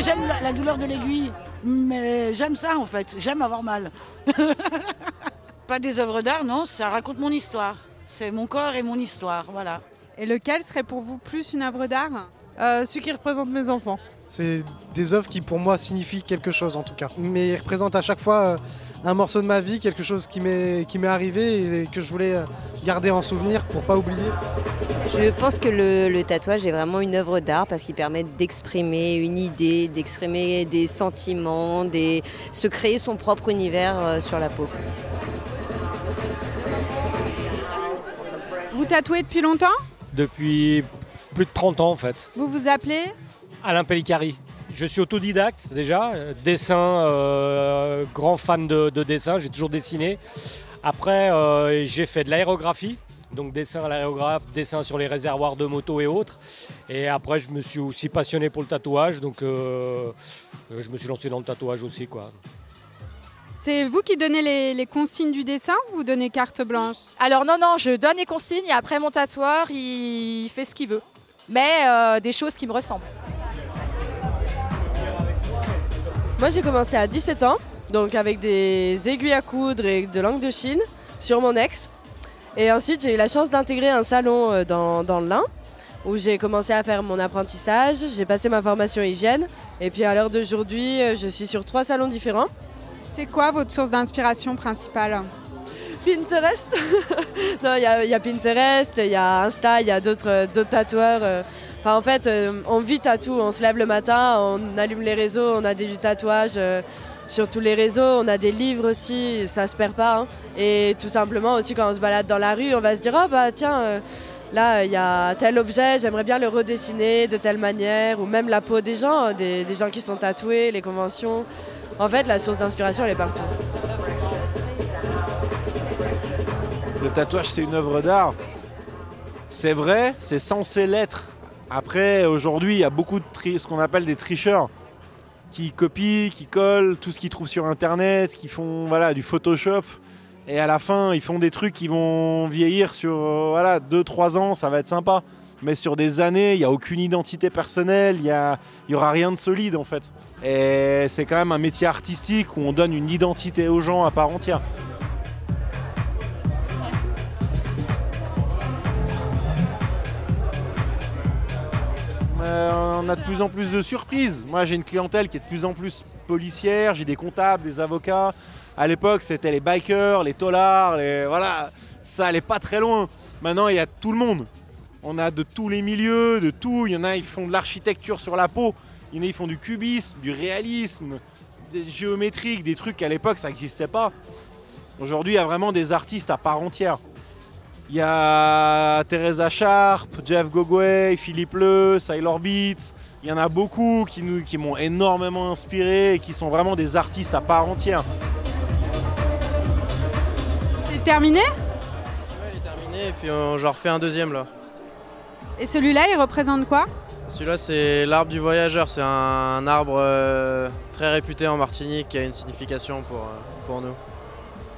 Speaker 9: J'aime la, la douleur de l'aiguille, mais j'aime ça en fait, j'aime avoir mal. Pas des œuvres d'art, non, ça raconte mon histoire. C'est mon corps et mon histoire, voilà.
Speaker 10: Et lequel serait pour vous plus une œuvre d'art?
Speaker 11: Euh, Celui qui représente mes enfants. C'est des œuvres qui pour moi signifient quelque chose en tout cas. Mais ils représentent à chaque fois euh, un morceau de ma vie, quelque chose qui m'est qui m'est arrivé et que je voulais garder en souvenir pour pas oublier.
Speaker 12: Je pense que le, le tatouage est vraiment une œuvre d'art parce qu'il permet d'exprimer une idée, d'exprimer des sentiments, des... se créer son propre univers euh, sur la peau.
Speaker 10: Vous tatouez depuis longtemps?
Speaker 13: Depuis plus de 30 ans en fait.
Speaker 10: Vous vous appelez?
Speaker 13: Alain Pellicari. Je suis autodidacte déjà, euh, dessin, euh, grand fan de, de dessin, j'ai toujours dessiné. Après, euh, j'ai fait de l'aérographie, donc dessin à l'aérographe, dessin sur les réservoirs de moto et autres. Et après, je me suis aussi passionné pour le tatouage, donc euh, je me suis lancé dans le tatouage aussi. quoi.
Speaker 10: C'est vous qui donnez les, les consignes du dessin ou vous donnez carte blanche?
Speaker 14: Alors non, non, je donne les consignes et après mon tatoueur, il fait ce qu'il veut. Mais euh, des choses qui me ressemblent.
Speaker 15: Moi j'ai commencé à 17 ans, donc avec des aiguilles à coudre et de langue de Chine sur mon ex. Et ensuite j'ai eu la chance d'intégrer un salon euh, dans, dans le Lin où j'ai commencé à faire mon apprentissage, j'ai passé ma formation hygiène et puis à l'heure d'aujourd'hui euh, je suis sur trois salons différents.
Speaker 10: C'est quoi votre source d'inspiration principale?
Speaker 15: Pinterest Non, il y, a- Pinterest, il y a Insta, il y a d'autres tatoueurs. euh. Enfin, en fait, euh, on vit tatou. On se lève le matin, on allume les réseaux, on a des tatouages euh, sur tous les réseaux, on a des livres aussi, ça se perd pas. hein. Et tout simplement aussi, quand on se balade dans la rue, on va se dire Oh, bah tiens, là, il y a tel objet, j'aimerais bien le redessiner de telle manière. Ou même la peau des gens, hein, des gens qui sont tatoués, les conventions. En fait, la source d'inspiration, elle est partout.
Speaker 16: Le tatouage, c'est une œuvre d'art. C'est vrai, c'est censé l'être. Après, aujourd'hui, il y a beaucoup de ce qu'on appelle des tricheurs qui copient, qui collent tout ce qu'ils trouvent sur Internet, qui font voilà, du Photoshop. Et à la fin, ils font des trucs qui vont vieillir sur euh, voilà, 2-3 ans, ça va être sympa. Mais sur des années, il n'y a aucune identité personnelle, il n'y aura rien de solide en fait. Et c'est quand même un métier artistique où on donne une identité aux gens à part entière. On a de plus en plus de surprises. Moi, j'ai une clientèle qui est de plus en plus policière. J'ai des comptables, des avocats. À l'époque, c'était les bikers, les tolards, les... voilà. Ça allait pas très loin. Maintenant, il y a tout le monde. On a de tous les milieux, de tout. Il y en a, ils font de l'architecture sur la peau. Il y en a, ils font du cubisme, du réalisme, des géométriques, des trucs qu'à l'époque, ça n'existait pas. Aujourd'hui, il y a vraiment des artistes à part entière. Il y a Teresa Sharp, Jeff Gogway, Philippe Le, Sailor Beats. Il y en a beaucoup qui, nous- qui m'ont énormément inspiré et qui sont vraiment des artistes à part entière.
Speaker 10: C'est terminé?
Speaker 17: Terminé et puis euh, j'en refais un deuxième là.
Speaker 10: Et celui-là, il représente quoi?
Speaker 17: Celui-là c'est l'arbre du voyageur, c'est un arbre euh, très réputé en Martinique qui a une signification pour, euh, pour nous.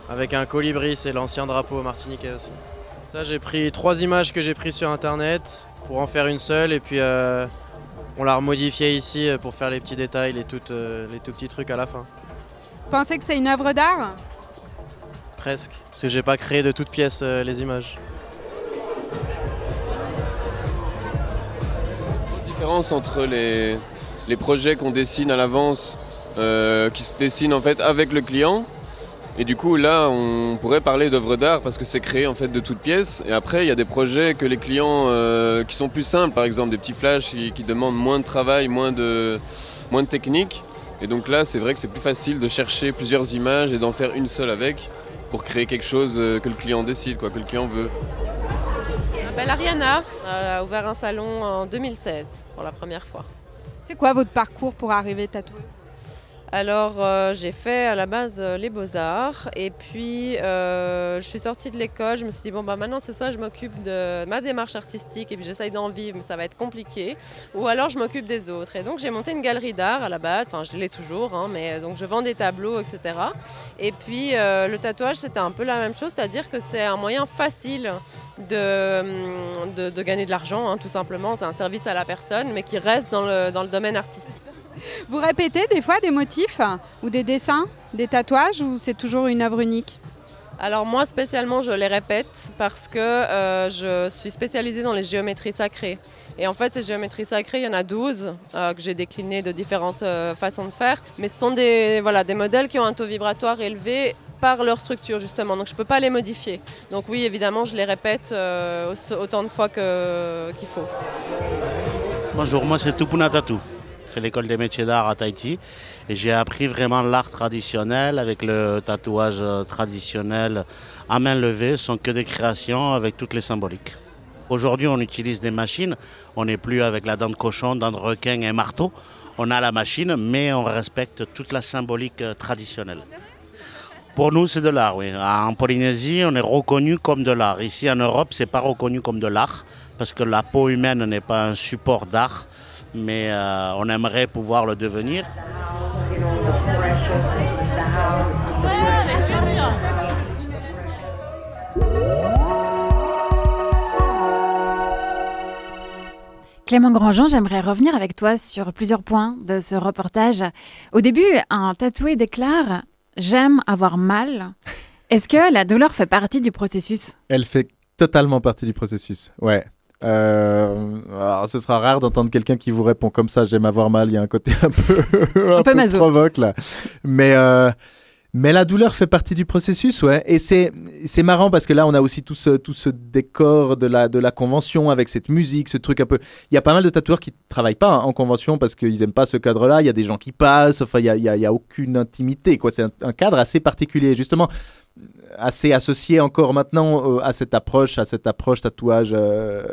Speaker 17: Avec un colibri, c'est l'ancien drapeau martiniquais aussi. Ça j'ai pris trois images que j'ai prises sur internet pour en faire une seule et puis euh, on l'a remodifié ici euh, pour faire les petits détails, les, toutes, euh, les tout petits trucs à la fin.
Speaker 10: Vous pensez que c'est une œuvre d'art?
Speaker 17: Presque, parce que j'ai pas créé de toutes pièces euh, les images.
Speaker 18: différence entre les, les projets qu'on dessine à l'avance, euh, qui se dessinent en fait avec le client. Et du coup, là, on pourrait parler d'œuvre d'art parce que c'est créé en fait de toutes pièces. Et après, il y a des projets que les clients euh, qui sont plus simples, par exemple des petits flashs qui, qui demandent moins de travail, moins de, moins de technique. Et donc là, c'est vrai que c'est plus facile de chercher plusieurs images et d'en faire une seule avec pour créer quelque chose euh, que le client décide, quoi, que le client veut.
Speaker 19: Je m'appelle Ariana, euh, a ouvert un salon en 2016 pour la première fois.
Speaker 10: C'est quoi votre parcours pour arriver tatoueuse
Speaker 19: Alors euh, j'ai fait à la base euh, les beaux-arts et puis euh, je suis sortie de l'école, je me suis dit bon bah maintenant c'est ça, je m'occupe de ma démarche artistique et puis j'essaye d'en vivre mais ça va être compliqué ou alors je m'occupe des autres et donc j'ai monté une galerie d'art à la base, enfin je l'ai toujours hein, mais donc je vends des tableaux etc. Et puis le tatouage c'était un peu la même chose, c'est-à-dire que c'est un moyen facile de, hum, de gagner de l'argent hein, tout simplement, c'est un service à la personne mais qui reste dans le, dans le domaine artistique.
Speaker 10: Vous répétez des fois des motifs ou des dessins, des tatouages ou c'est toujours une œuvre unique?
Speaker 19: Alors moi spécialement je les répète parce que euh, je suis spécialisée dans les géométries sacrées. Et en fait ces géométries sacrées, il y en a 12 euh, que j'ai déclinées de différentes euh, façons de faire. Mais ce sont des, voilà, des modèles qui ont un taux vibratoire élevé par leur structure justement, donc je ne peux pas les modifier. Donc oui évidemment je les répète euh, autant de fois que- qu'il faut.
Speaker 20: Bonjour, moi c'est Tupuna Tatou. Je fais l'école des métiers d'art à Tahiti et j'ai appris vraiment l'art traditionnel avec le tatouage euh, traditionnel à main levée, sont que des créations avec toutes les symboliques. Aujourd'hui, on utilise des machines. On n'est plus avec la dent de cochon, dent de requin et marteau. On a la machine, mais on respecte toute la symbolique euh, traditionnelle. Pour nous, c'est de l'art, oui. En Polynésie, on est reconnu comme de l'art. Ici, en Europe, c'est pas reconnu comme de l'art, parce que la peau humaine n'est pas un support d'art, mais euh, on aimerait pouvoir le devenir.
Speaker 2: Clément Grandjean, j'aimerais revenir avec toi sur plusieurs points de ce reportage. Au début, un tatoué déclare J'aime avoir mal. Est-ce que la douleur fait partie du processus?
Speaker 4: Elle fait totalement partie du processus, ouais. Euh, alors, ce sera rare d'entendre quelqu'un qui vous répond comme ça, j'aime avoir mal, il y a un côté un peu, un
Speaker 2: peu
Speaker 4: provoque là. Mais, euh, mais la douleur fait partie du processus, ouais. Et c'est, c'est marrant parce que là, on a aussi tout ce, tout ce décor de la, de la convention avec cette musique, ce truc un peu. Il y a pas mal de tatoueurs qui travaillent pas hein, en convention parce qu'ils aiment pas ce cadre-là. Il y a des gens qui passent, enfin, il y a, il y a- y a aucune intimité, quoi. C'est un, un cadre assez particulier, justement assez associé encore maintenant euh, à cette approche, à cette approche tatouage, euh,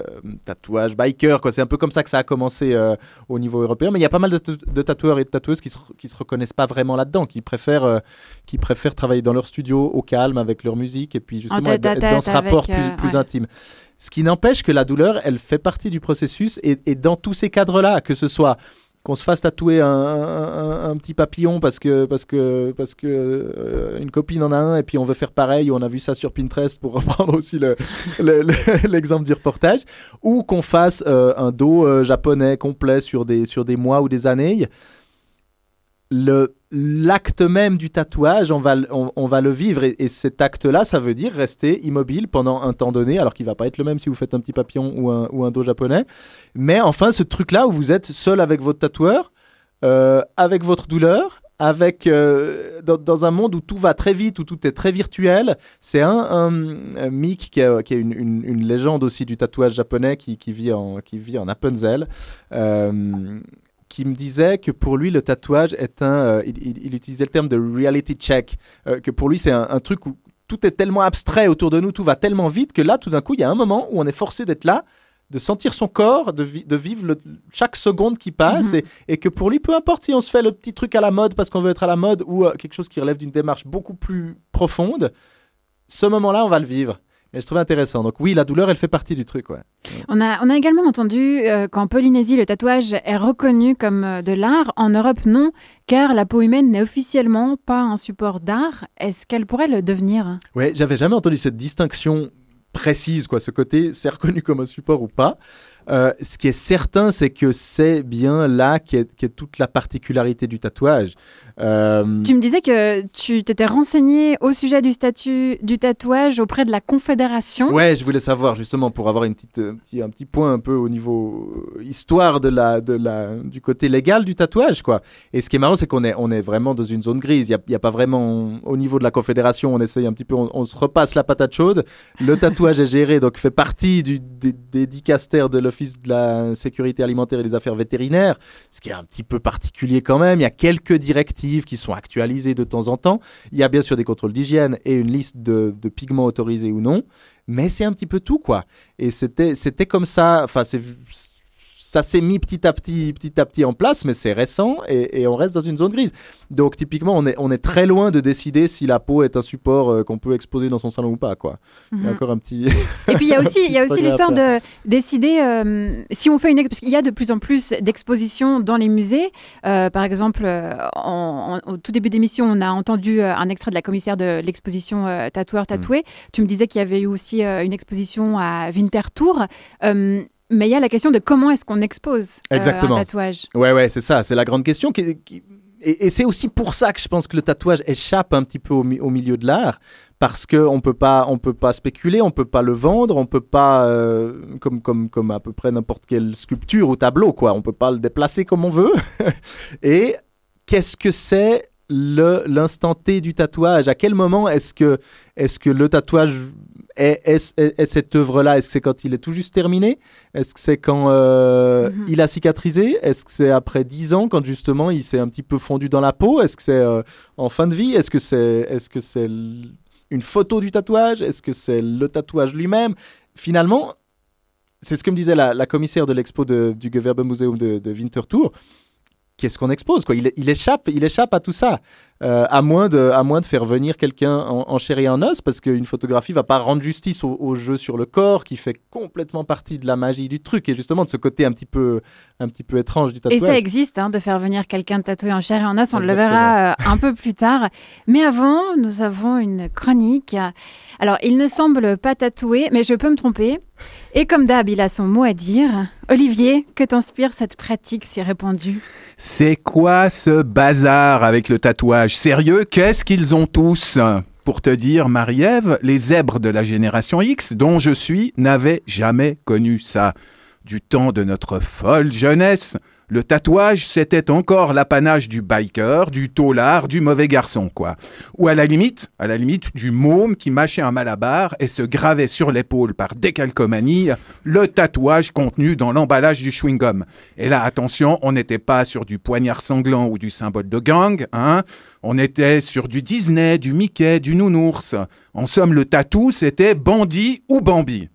Speaker 4: tatouage biker. C'est un peu comme ça que ça a commencé euh, au niveau européen. Mais il y a pas mal de, tat- de tatoueurs et de tatoueuses qui se, qui se reconnaissent pas vraiment là-dedans, qui préfèrent, qui préfèrent travailler dans leur studio au calme avec leur musique et puis justement être, être dans ce rapport plus, plus
Speaker 2: ouais.
Speaker 4: intime. Ce qui n'empêche que la douleur, elle fait partie du processus et, et dans tous ces cadres-là, que ce soit qu'on se fasse tatouer un, un- petit papillon parce que parce que parce que euh, une copine en a un et puis on veut faire pareil. On a vu ça sur Pinterest pour reprendre aussi le- l'exemple du reportage. Ou qu'on fasse euh, un dos euh, japonais complet sur des sur des mois ou des années. Le l'acte même du tatouage, on va, on, va le vivre. Et, et cet acte-là, ça veut dire rester immobile pendant un temps donné, alors qu'il va pas être le même si vous faites un petit papillon ou un, ou un dos japonais. Mais enfin, ce truc-là où vous êtes seul avec votre tatoueur, euh, avec votre douleur, avec euh, dans, un monde où tout va très vite, où tout est très virtuel. C'est un, un, Mick qui est, qui une- une légende aussi du tatouage japonais qui, qui vit en qui vit en Appenzell. euh, qui me disait que pour lui le tatouage est un, euh, il, il- il utilisait le terme de reality check, euh, que pour lui c'est un, un truc où tout est tellement abstrait autour de nous, tout va tellement vite que là tout d'un coup il y a un moment où on est forcé d'être là, de sentir son corps, de, vi- de vivre le- chaque seconde qui passe,
Speaker 2: Mhm.
Speaker 4: et, et que pour lui peu importe si on se fait le petit truc à la mode parce qu'on veut être à la mode ou euh, quelque chose qui relève d'une démarche beaucoup plus profonde, ce moment-là on va le vivre. Et je trouve intéressant. Donc oui, la douleur, elle fait partie du truc, ouais.
Speaker 2: On a, on a également entendu euh, qu'en Polynésie, le tatouage est reconnu comme euh, de l'art. En Europe, non, car la peau humaine n'est officiellement pas un support d'art. Est-ce qu'elle pourrait le devenir?
Speaker 4: Ouais, j'avais jamais entendu cette distinction précise, quoi. Ce côté, c'est reconnu comme un support ou pas. Euh, ce qui est certain, c'est que c'est bien là qu'est qu'est toute la particularité du tatouage. Euh,
Speaker 2: Tu me disais que tu t'étais renseigné au sujet du statut du tatouage auprès de la Confédération.
Speaker 4: Ouais, je voulais savoir justement pour avoir une petite, euh, petit, un petit point un peu au niveau euh, histoire de la, de la, du côté légal du tatouage, quoi. Et ce qui est marrant, c'est qu'on est, on est vraiment dans une zone grise. Il n'y a, pas vraiment, au niveau de la confédération, on essaye un petit peu, on, on se repasse la patate chaude. Le tatouage est géré, donc fait partie du, des, des dicastères de l'Office de la sécurité alimentaire et des affaires vétérinaires, ce qui est un petit peu particulier quand même. Il y a quelques directives qui sont actualisées de temps en temps. Il y a bien sûr des contrôles d'hygiène et une liste de, de pigments autorisés ou non mais c'est un petit peu tout quoi et c'était c'était comme ça enfin c'est ça s'est mis petit à petit petit à petit en place mais c'est récent et, et on reste dans une zone grise donc typiquement on est on est très loin de décider si la peau est un support euh, qu'on peut exposer dans son salon ou pas quoi il y a
Speaker 2: Mhm.
Speaker 4: encore un petit
Speaker 2: Et puis il y a aussi, il y a aussi
Speaker 4: Progrès à
Speaker 2: l'histoire de décider euh, si on fait une parce qu'il y a de plus en plus d'expositions dans les musées. Euh, par exemple, euh, en- en- au tout début d'émission, on a entendu un extrait de la commissaire de l'exposition Tatoueur tatoué. Tu me disais qu'il y avait eu aussi une exposition à Winterthur. Mais il y a la question de comment est-ce qu'on expose euh,
Speaker 4: Exactement.
Speaker 2: un tatouage.
Speaker 4: Ouais, ouais, c'est ça, c'est la grande question. qui- qui- Et, et c'est aussi pour ça que je pense que le tatouage échappe un petit peu au, mi- au milieu de l'art, parce qu'on peut pas, on peut pas spéculer, on peut pas le vendre, on peut pas, euh, comme, comme, comme à peu près n'importe quelle sculpture ou tableau, quoi, on peut pas le déplacer comme on veut. et qu'est-ce que c'est l'instant T du tatouage. À quel moment est-ce que, est-ce que le tatouage est, est- est- est cette œuvre-là? Est-ce que c'est quand il est tout juste terminé? Est-ce que c'est quand euh,
Speaker 2: Mhm.
Speaker 4: il a cicatrisé? Est-ce que c'est après 10 ans quand justement il s'est un petit peu fondu dans la peau? Est-ce que c'est euh, en fin de vie? Est-ce que c'est est-ce que c'est une photo du tatouage? Est-ce que c'est le tatouage lui-même? Finalement, c'est ce que me disait la, la commissaire de l'expo du Gewerbemuseum de, de Winterthur. Qu'est-ce qu'on expose quoi il, il échappe, il échappe à tout ça, Euh, à moins de, à moins de faire venir quelqu'un en, en chair et en os, parce qu'une photographie va pas rendre justice au, au jeu sur le corps, qui fait complètement partie de la magie du truc, et justement de ce côté un petit peu, un petit peu étrange du
Speaker 2: Et
Speaker 4: tatouage.
Speaker 2: ça existe, hein, de faire venir quelqu'un tatoué en chair et en os. On le verra euh, un peu plus tard. Mais avant, nous avons une chronique. Alors, il ne semble pas tatoué, mais je peux me tromper. Et comme d'hab, il a son mot à dire. Olivier, que t'inspire cette pratique si répandue?
Speaker 5: C'est quoi ce bazar avec le tatouage? Sérieux, qu'est-ce qu'ils ont tous? Pour te dire, Marie-Ève, les zèbres de la génération X, dont je suis, n'avaient jamais connu ça. Du temps de notre folle jeunesse, le tatouage, c'était encore l'apanage du biker, du taulard, du mauvais garçon, quoi. Ou à la limite, à la limite, du môme qui mâchait un malabar et se gravait sur l'épaule par décalcomanie le tatouage contenu dans l'emballage du chewing-gum. Et là, attention, on n'était pas sur du poignard sanglant ou du symbole de gang, hein. On était sur du Disney, du Mickey, du nounours. En somme, le tatou, c'était bandit ou Bambi.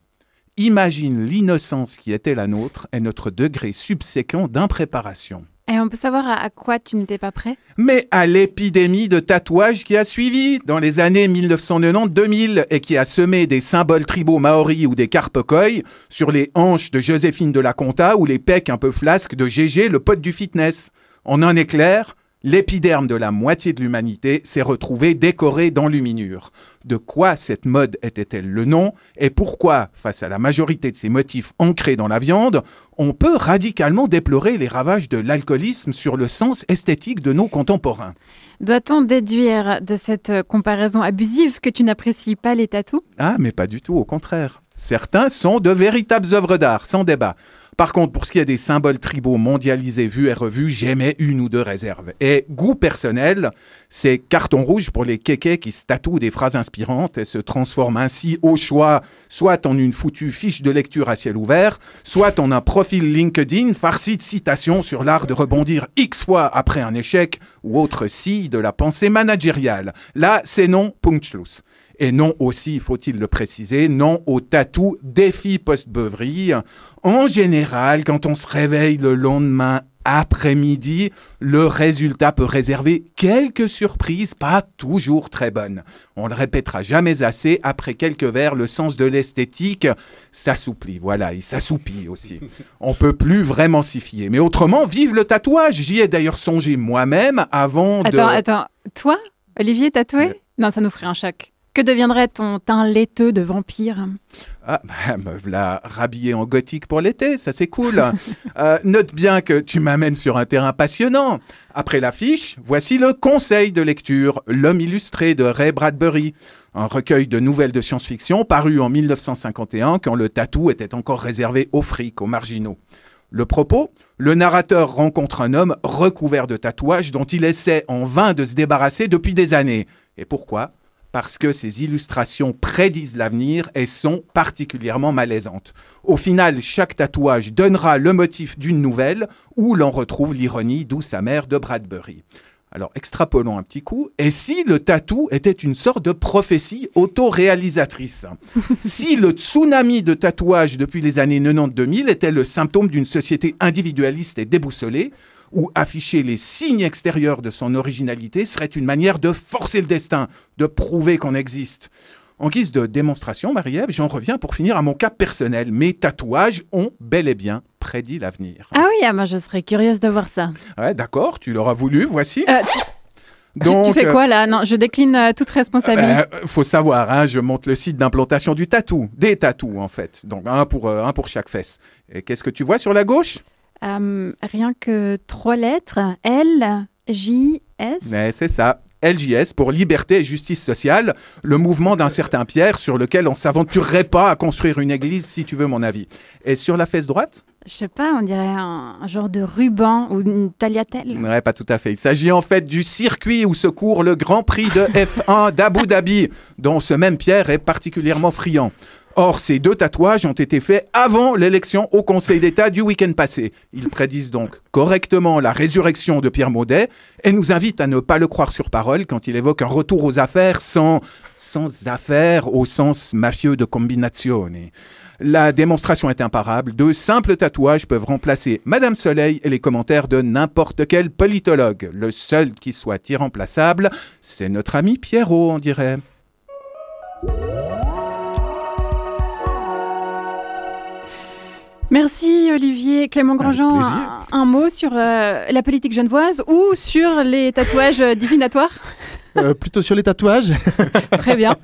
Speaker 5: Imagine l'innocence qui était la nôtre et notre degré subséquent d'impréparation.
Speaker 2: Et on peut savoir à, quoi tu n'étais pas prêt?
Speaker 5: Mais à l'épidémie de tatouage qui a suivi dans les années 1990-2000 et qui a semé des symboles tribaux maoris ou des carpe-coy sur les hanches de Joséphine de la Conta ou les pecs un peu flasques de Gégé, le pote du fitness. En un éclair, l'épiderme de la moitié de l'humanité s'est retrouvé décoré d'enluminure. De quoi cette mode était-elle le nom et pourquoi, face à la majorité de ces motifs ancrés dans la viande, on peut radicalement déplorer les ravages de l'alcoolisme sur le sens esthétique de nos contemporains?
Speaker 2: Doit-on déduire de cette euh, comparaison abusive que tu n'apprécies pas les tatous?
Speaker 5: Ah, mais pas du tout, au contraire. Certains sont de véritables œuvres d'art, sans débat. Par contre, pour ce qui est des symboles tribaux mondialisés vus et revus, j'aimais une ou deux réserves. Et goût personnel, c'est carton rouge pour les kékés qui se tatouent des phrases inspirantes et se transforment ainsi au choix, soit en une foutue fiche de lecture à ciel ouvert, soit en un profil LinkedIn farci de citations sur l'art de rebondir X fois après un échec ou autre scie de la pensée managériale. Là, c'est non, Punktschluss. Et non aussi, faut-il le préciser, non au tatou défi post-beuverie. En général, quand on se réveille le lendemain après-midi, le résultat peut réserver quelques surprises pas toujours très bonnes. On le répétera jamais assez, après quelques verres, le sens de l'esthétique s'assouplit. Voilà, il s'assoupit aussi. On peut plus vraiment s'y fier. Mais autrement, vive le tatouage. J'y ai d'ailleurs songé moi-même avant de...
Speaker 2: Attends, attends. Toi, Olivier, tatoué? Non, ça nous ferait un choc. Que deviendrait ton teint laiteux de vampire?
Speaker 5: Ah, bah, me voilà rhabillé en gothique pour l'été, ça c'est cool. Euh, note bien que tu m'amènes sur un terrain passionnant. Après l'affiche, voici le conseil de lecture, L'homme illustré de Ray Bradbury, un recueil de nouvelles de science-fiction paru en 1951 quand le tatou était encore réservé aux frics, aux marginaux. Le propos Le narrateur rencontre un homme recouvert de tatouages dont il essaie en vain de se débarrasser depuis des années. Et pourquoi? Parce que ces illustrations prédisent l'avenir et sont particulièrement malaisantes. Au final, chaque tatouage donnera le motif d'une nouvelle où l'on retrouve l'ironie douce amère de Bradbury. Alors extrapolons un petit coup. Et si le tatou était une sorte de prophétie autoréalisatrice? Si le tsunami de tatouages depuis les années 90-2000 était le symptôme d'une société individualiste et déboussolée, où afficher les signes extérieurs de son originalité serait une manière de forcer le destin, de prouver qu'on existe. En guise de démonstration, Marie-Ève, j'en reviens pour finir à mon cas personnel. Mes tatouages ont bel et bien prédit l'avenir.
Speaker 2: Ah oui, ah, moi je serais curieuse de voir ça.
Speaker 5: Ouais, d'accord, tu l'auras voulu, voici.
Speaker 2: Euh, tu- tu, tu fais
Speaker 5: euh,
Speaker 2: quoi là? Non, je décline euh, toute responsabilité.
Speaker 5: euh, faut savoir, hein, je monte le site d'implantation du tatou, des tatous en fait, donc un pour, euh, un pour chaque fesse. Et qu'est-ce que tu vois sur la gauche?
Speaker 2: Euh, rien que trois lettres. L, J, S.
Speaker 5: Mais c'est ça. LJS pour Liberté et Justice Sociale, le mouvement d'un certain Pierre sur lequel on s'aventurerait pas à construire une église, si tu veux mon avis. Et sur la fesse droite?
Speaker 2: Je sais pas, on dirait un, un genre de ruban ou une tagliatelle.
Speaker 5: Ouais, pas tout à fait. Il s'agit en fait du circuit où se court le Grand Prix de F1 d'Abu Dhabi, dont ce même Pierre est particulièrement friand. Or, ces deux tatouages ont été faits avant l'élection au Conseil d'État du week-end passé. Ils prédisent donc correctement la résurrection de Pierre Maudet et nous invitent à ne pas le croire sur parole quand il évoque un retour aux affaires sans, affaires au sens mafieux de combinazione. La démonstration est imparable. De simples tatouages peuvent remplacer Madame Soleil et les commentaires de n'importe quel politologue. Le seul qui soit irremplaçable, c'est notre ami Pierrot, on dirait.
Speaker 2: Merci Olivier. Clément Grandjean, un, un mot sur euh, la politique genevoise ou sur les tatouages divinatoires
Speaker 4: Euh, Plutôt sur les tatouages.
Speaker 2: Très bien.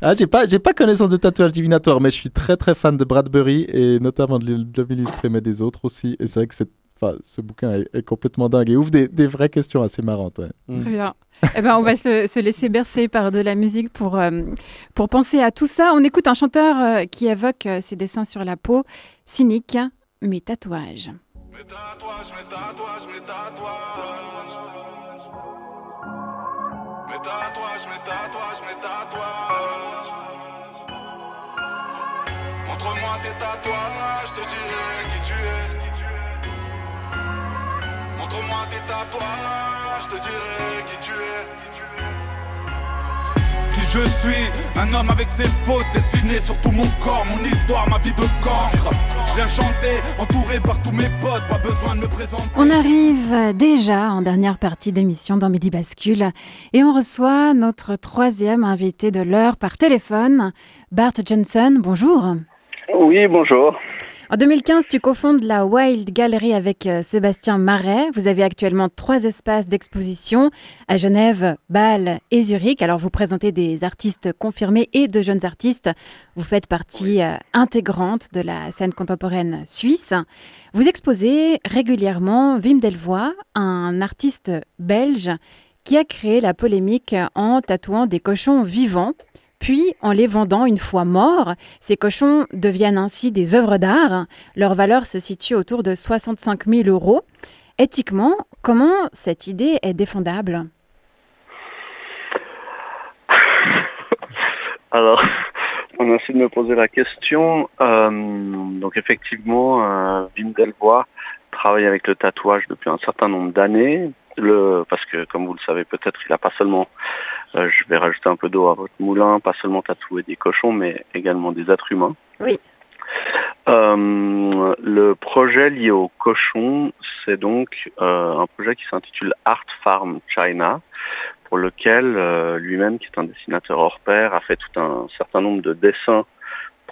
Speaker 4: Ah, j'ai pas, j'ai pas connaissance de tatouages divinatoires, mais je suis très très fan de Bradbury et notamment de l'illustré, mais des autres aussi. Et c'est vrai que c'est, enfin, ce bouquin est, est complètement dingue et ouvre des, des vraies questions assez marrantes. ouais.
Speaker 2: Très bien. Eh ben, on va se, se laisser bercer par de la musique pour, euh, pour penser à tout ça. On écoute un chanteur euh, qui évoque euh, ses dessins sur la peau, cynique, mes tatouages.
Speaker 21: Mes tatouages, mes tatouages, mes tatouages. Montre-moi tes tatouages, je te dirai qui tu es. Montre-moi tes tatouages, je te dirai qui tu es. Qui je suis, un homme avec ses fautes dessinées sur tout mon corps, mon histoire, ma vie de cancre. Je viens chanter, entouré par tous mes potes, pas besoin de me présenter.
Speaker 2: On arrive déjà en dernière partie d'émission dans Midi Bascule et on reçoit notre troisième invité de l'heure par téléphone, Bart Johnson. Bonjour.
Speaker 22: Oui, bonjour.
Speaker 2: En 2015, tu cofondes la Wild Gallery avec euh, Sébastien Marais. Vous avez actuellement trois espaces d'exposition à Genève, Bâle et Zurich. Alors, vous présentez des artistes confirmés et de jeunes artistes. Vous faites partie euh, intégrante de la scène contemporaine suisse. Vous exposez régulièrement Wim Delvoye, un artiste belge qui a créé la polémique en tatouant des cochons vivants. Puis, en les vendant une fois morts, ces cochons deviennent ainsi des œuvres d'art. Leur valeur se situe autour de 65 000 euros. Éthiquement, comment cette idée est défendable?
Speaker 22: Alors, merci de me poser la question. Euh, donc effectivement, euh, Wim Delvoye travaille avec le tatouage depuis un certain nombre d'années. Le, parce que, comme vous le savez peut-être, il n'a pas seulement, euh, je vais rajouter un peu d'eau à votre moulin, pas seulement tatoué des cochons, mais également des êtres humains.
Speaker 2: Oui.
Speaker 22: Euh, le projet lié aux cochons, c'est donc euh, un projet qui s'intitule Art Farm China, pour lequel lui-même, qui est un dessinateur hors pair, a fait tout un certain nombre de dessins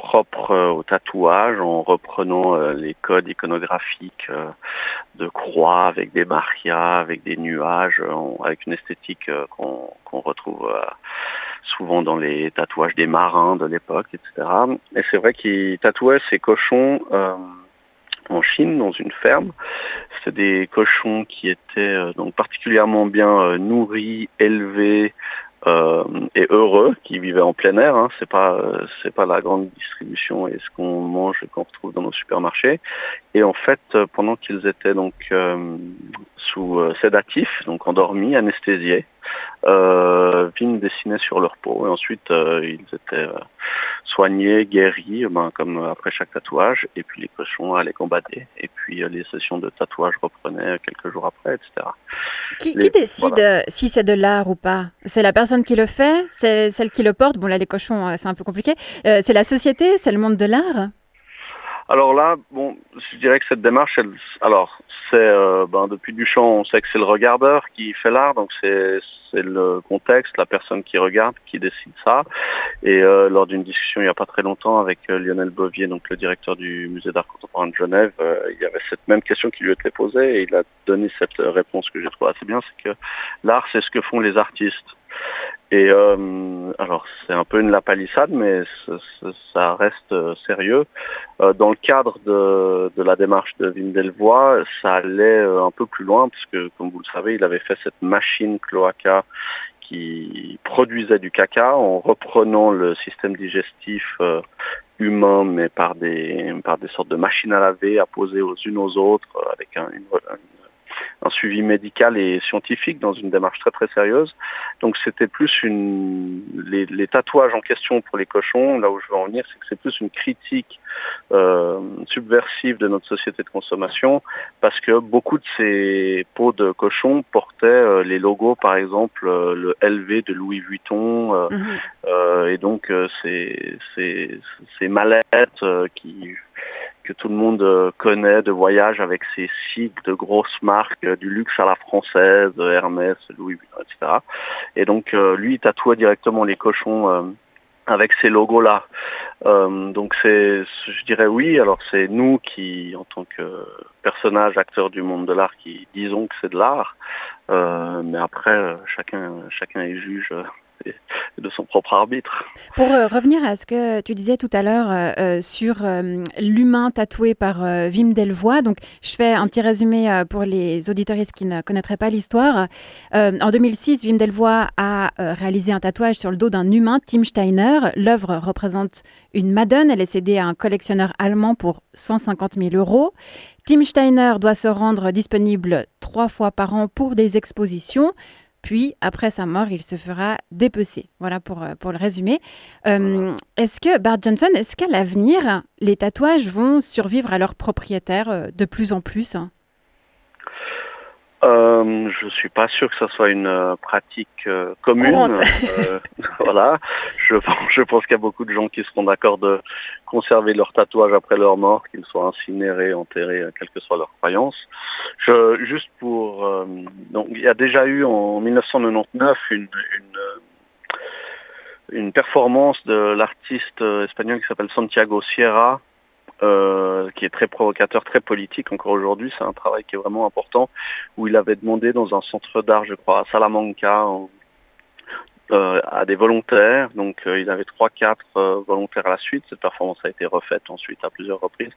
Speaker 22: propres euh, au tatouage en reprenant euh, les codes iconographiques euh, de croix avec des marias, avec des nuages, avec une esthétique qu'on retrouve souvent dans les tatouages des marins de l'époque, etc. Et c'est vrai qu'il tatouait ces cochons en Chine, dans une ferme. C'était des cochons qui étaient donc particulièrement bien nourris, élevés euh, et heureux, qui vivaient en plein air. Hein. C'est pas euh, pas la grande distribution et ce qu'on mange et qu'on retrouve dans nos supermarchés. Et en fait, euh, pendant qu'ils étaient donc sous sédatifs, donc endormis, anesthésiés, euh, Vim dessinait sur leur peau et ensuite euh, ils étaient euh, soignés, guéris, ben, comme après chaque tatouage, et puis les cochons allaient combattre, et puis euh, les sessions de tatouage reprenaient quelques jours après, etc.
Speaker 2: Qui,
Speaker 22: Les-
Speaker 2: qui décide
Speaker 22: voilà.
Speaker 2: euh, si c'est de l'art ou pas? C'est la personne qui le fait? C'est celle qui le porte? Bon, là, les cochons, euh, c'est un peu compliqué. Euh, c'est la société? C'est le monde de l'art?
Speaker 22: Alors là, bon, je dirais que cette démarche, elle, alors c'est euh, ben, depuis Duchamp, on sait que c'est le regardeur qui fait l'art, donc c'est le contexte, la personne qui regarde, qui décide ça. Et euh, lors d'une discussion il n'y a pas très longtemps avec euh, Lionel Bovier, donc le directeur du musée d'art contemporain de Genève, il y avait cette même question qui lui était posée et il a donné cette réponse que j'ai trouvée assez bien, c'est que l'art c'est ce que font les artistes. Et euh, alors c'est un peu une lapalissade, mais ça- reste euh, sérieux. Euh, dans le cadre de, la démarche de Wim Delvoye, ça allait un peu plus loin, parce que comme vous le savez, il avait fait cette machine cloaca qui produisait du caca en reprenant le système digestif humain, mais par des, sortes de machines à laver apposées aux unes aux autres, avec un, une- un- suivi médical et scientifique dans une démarche très très sérieuse. Donc c'était plus une les, les tatouages en question pour les cochons, là où je veux en venir, c'est que c'est plus une critique euh, subversive de notre société de consommation parce que beaucoup de ces peaux de cochon portaient euh, les logos, par exemple euh, le LV de Louis Vuitton
Speaker 23: Mhm.
Speaker 22: et donc ces, ces, ces mallettes qui que tout le monde euh, connaît de voyage avec ces sigles de grosses marques euh, du luxe à la française, euh, Hermès, Louis Vuitton, etc. Et donc lui il tatouait directement les cochons avec ces logos-là. Donc c'est, je dirais oui. Alors c'est nous qui, en tant que personnages, acteurs du monde de l'art, qui disons que c'est de l'art. Mais après, chacun, chacun est juge de son propre arbitre.
Speaker 2: Pour euh, revenir à ce que tu disais tout à l'heure euh, euh, sur l'humain tatoué par Wim Delvoye, donc je fais un petit résumé pour les auditoristes qui ne connaîtraient pas l'histoire. En 2006, Wim Delvoye a réalisé un tatouage sur le dos d'un humain, Tim Steiner. L'œuvre représente une Madone. Elle est cédée à un collectionneur allemand pour 150 000 euros. Tim Steiner doit se rendre disponible trois fois par an pour des expositions. Puis, après sa mort, il se fera dépecer. Voilà pour, euh, pour le résumé. Euh, est-ce que, Bart Johnson, est-ce qu'à l'avenir, les tatouages vont survivre à leurs propriétaires euh, de plus en plus?
Speaker 22: Euh, je suis pas sûr que ça soit une euh, pratique euh, commune. Euh, voilà. Je, je pense qu'il y a beaucoup de gens qui seront d'accord de conserver leur tatouage après leur mort, qu'ils soient incinérés, enterrés, quelle que soit leur croyance. Je, juste pour, donc il y a déjà eu en 1999 une, une, une performance de l'artiste espagnol qui s'appelle Santiago Sierra, euh, qui est très provocateur, très politique encore aujourd'hui. C'est un travail qui est vraiment important, où il avait demandé dans un centre d'art, je crois, à Salamanca, euh, à des volontaires. Donc euh, il avait trois, quatre euh, volontaires à la suite. Cette performance a été refaite ensuite à plusieurs reprises.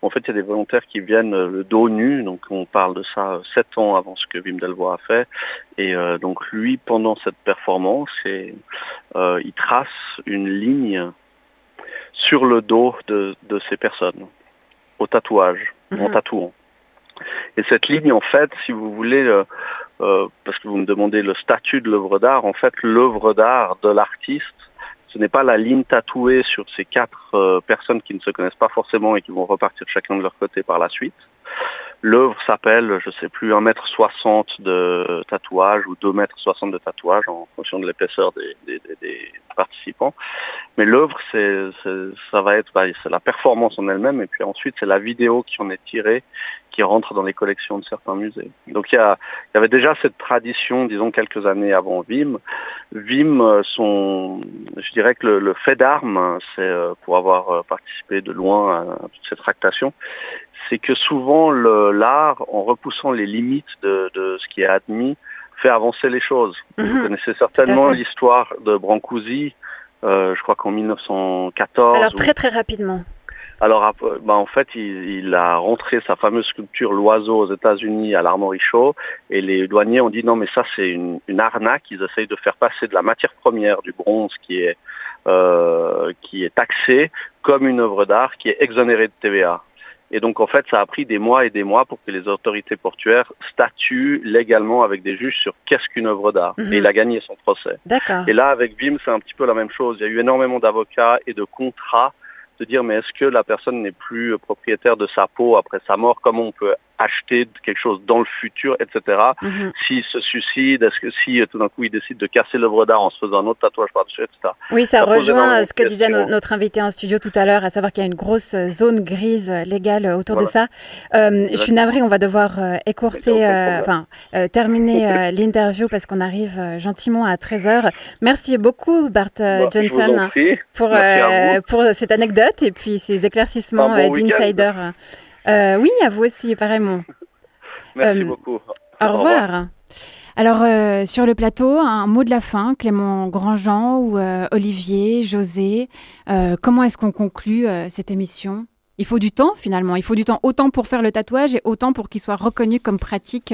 Speaker 22: En fait, il y a des volontaires qui viennent le dos nu. Donc on parle de ça sept ans avant ce que Wim Delvoye a fait. Et donc lui, pendant cette performance, il trace une ligne sur le dos de, de ces personnes, au tatouage, en
Speaker 23: Mhm.
Speaker 22: tatouant. Et cette ligne, en fait, si vous voulez, euh, euh, parce que vous me demandez le statut de l'œuvre d'art, en fait, l'œuvre d'art de l'artiste, ce n'est pas la ligne tatouée sur ces quatre euh, personnes qui ne se connaissent pas forcément et qui vont repartir chacun de leur côté par la suite. L'œuvre s'appelle, je sais plus, 1m60 de tatouage ou 2m60 de tatouage en fonction de l'épaisseur des, des- des- participants. Mais l'œuvre, ça va être, bah, c'est la performance en elle-même et puis ensuite c'est la vidéo qui en est tirée qui rentre dans les collections de certains musées. Donc il y, a, il y avait déjà cette tradition, disons quelques années avant Vim. Vim, euh, son, je dirais que le, le fait d'armes, c'est euh, pour avoir euh, participé de loin à, toute cette tractation, c'est que souvent l'art, en repoussant les limites de, de ce qui est admis, fait avancer les choses. Vous
Speaker 2: Mhm.
Speaker 22: connaissez certainement l'histoire de Brancusi, euh, je crois qu'en 1914.
Speaker 2: Alors,
Speaker 22: ou-
Speaker 2: très très rapidement.
Speaker 22: Alors, bah, en fait, il, il a rentré sa fameuse sculpture L'Oiseau aux États-Unis à l'Armory Show et les douaniers ont dit non, mais ça c'est une, une arnaque. Ils essayent de faire passer de la matière première, du bronze qui est euh, qui est taxé comme une œuvre d'art qui est exonérée de TVA. Et donc en fait, ça a pris des mois et des mois pour que les autorités portuaires statuent légalement avec des juges sur qu'est-ce qu'une œuvre d'art.
Speaker 2: Mhm.
Speaker 22: Et il a gagné son procès.
Speaker 2: D'accord.
Speaker 22: Et là, avec Vim, c'est un petit peu la même chose. Il y a eu énormément d'avocats et de contrats de dire mais est-ce que la personne n'est plus propriétaire de sa peau après sa mort Comment on peut acheter quelque chose dans le futur, etc.
Speaker 2: Mhm.
Speaker 22: S'il se suicide, est-ce que si euh, tout d'un coup il décide de casser l'œuvre d'art en se faisant un autre tatouage par-dessus, etc.
Speaker 2: Oui, ça, rejoint ce que disait no- notre invité en studio tout à l'heure, à savoir qu'il y a une grosse euh, zone grise euh, légale autour de ça. Euh, je suis navrée, on va devoir écourter, euh, enfin, euh, terminer l'interview parce qu'on arrive gentiment à 13h. Merci beaucoup, Bart
Speaker 22: Bah,
Speaker 2: Johnson, pour, pour cette anecdote et puis ces éclaircissements
Speaker 22: bon
Speaker 2: d'insider. Euh, oui, à vous aussi, pareillement.
Speaker 22: Merci
Speaker 2: Euh,
Speaker 22: beaucoup.
Speaker 2: Au revoir. Alors, euh, sur le plateau, un mot de la fin, Clément Grandjean ou Olivier, José. comment est-ce qu'on conclut cette émission? Il faut du temps, finalement. Il faut du temps autant pour faire le tatouage et autant pour qu'il soit reconnu comme pratique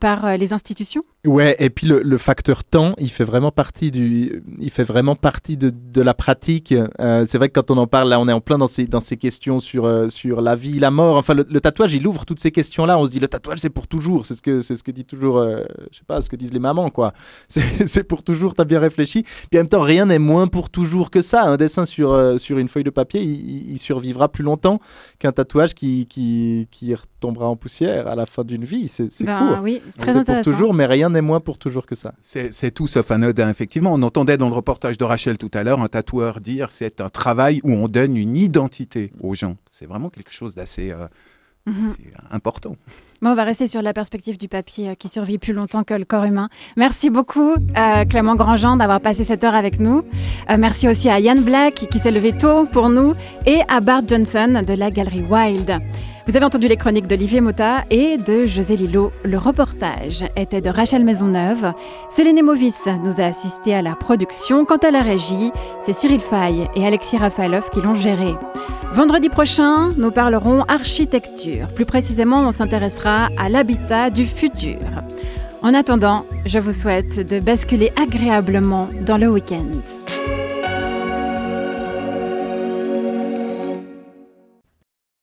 Speaker 2: par les institutions?
Speaker 4: Ouais, et puis le, facteur temps, il fait vraiment partie du, il fait vraiment partie de, de la pratique. Euh, c'est vrai que quand on en parle, là, on est en plein dans ces, dans ces questions sur, euh, sur la vie, la mort. Enfin, le, le, tatouage, il ouvre toutes ces questions-là. On se dit, le tatouage, c'est pour toujours. C'est ce que, c'est ce que dit toujours, euh, je sais pas, ce que disent les mamans, quoi. C'est pour toujours. T'as bien réfléchi. Puis en même temps, rien n'est moins pour toujours que ça. Un dessin sur, euh, sur une feuille de papier, il, il survivra plus longtemps qu'un tatouage qui, qui, qui retombera en poussière à la fin d'une vie. C'est
Speaker 2: Ben
Speaker 4: court.
Speaker 2: oui, c'est très
Speaker 4: pour
Speaker 2: intéressant.
Speaker 4: toujours, mais rien n'est moins pour toujours que ça.
Speaker 5: C'est tout sauf anodin, effectivement. On entendait dans le reportage de Rachel tout à l'heure un tatoueur dire c'est un travail où on donne une identité aux gens. C'est vraiment quelque chose d'assez euh,
Speaker 2: Mhm.
Speaker 5: assez important.
Speaker 2: Bon, on va rester sur la perspective du papier euh, qui survit plus longtemps que le corps humain. Merci beaucoup, euh, Clément Grandjean, d'avoir passé cette heure avec nous. Euh, merci aussi à Yann Black, qui s'est levé tôt pour nous, et à Bart Johnson de la Galerie Wild. Vous avez entendu les chroniques d'Olivier Mota et de José Lillo. Le reportage était de Rachel Maisonneuve. Céline Movis nous a assisté à la production. Quant à la régie, c'est Cyril Fay et Alexis Rafaelov qui l'ont géré. Vendredi prochain, nous parlerons architecture. Plus précisément, on s'intéressera à l'habitat du futur. En attendant, je vous souhaite de basculer agréablement dans le week-end.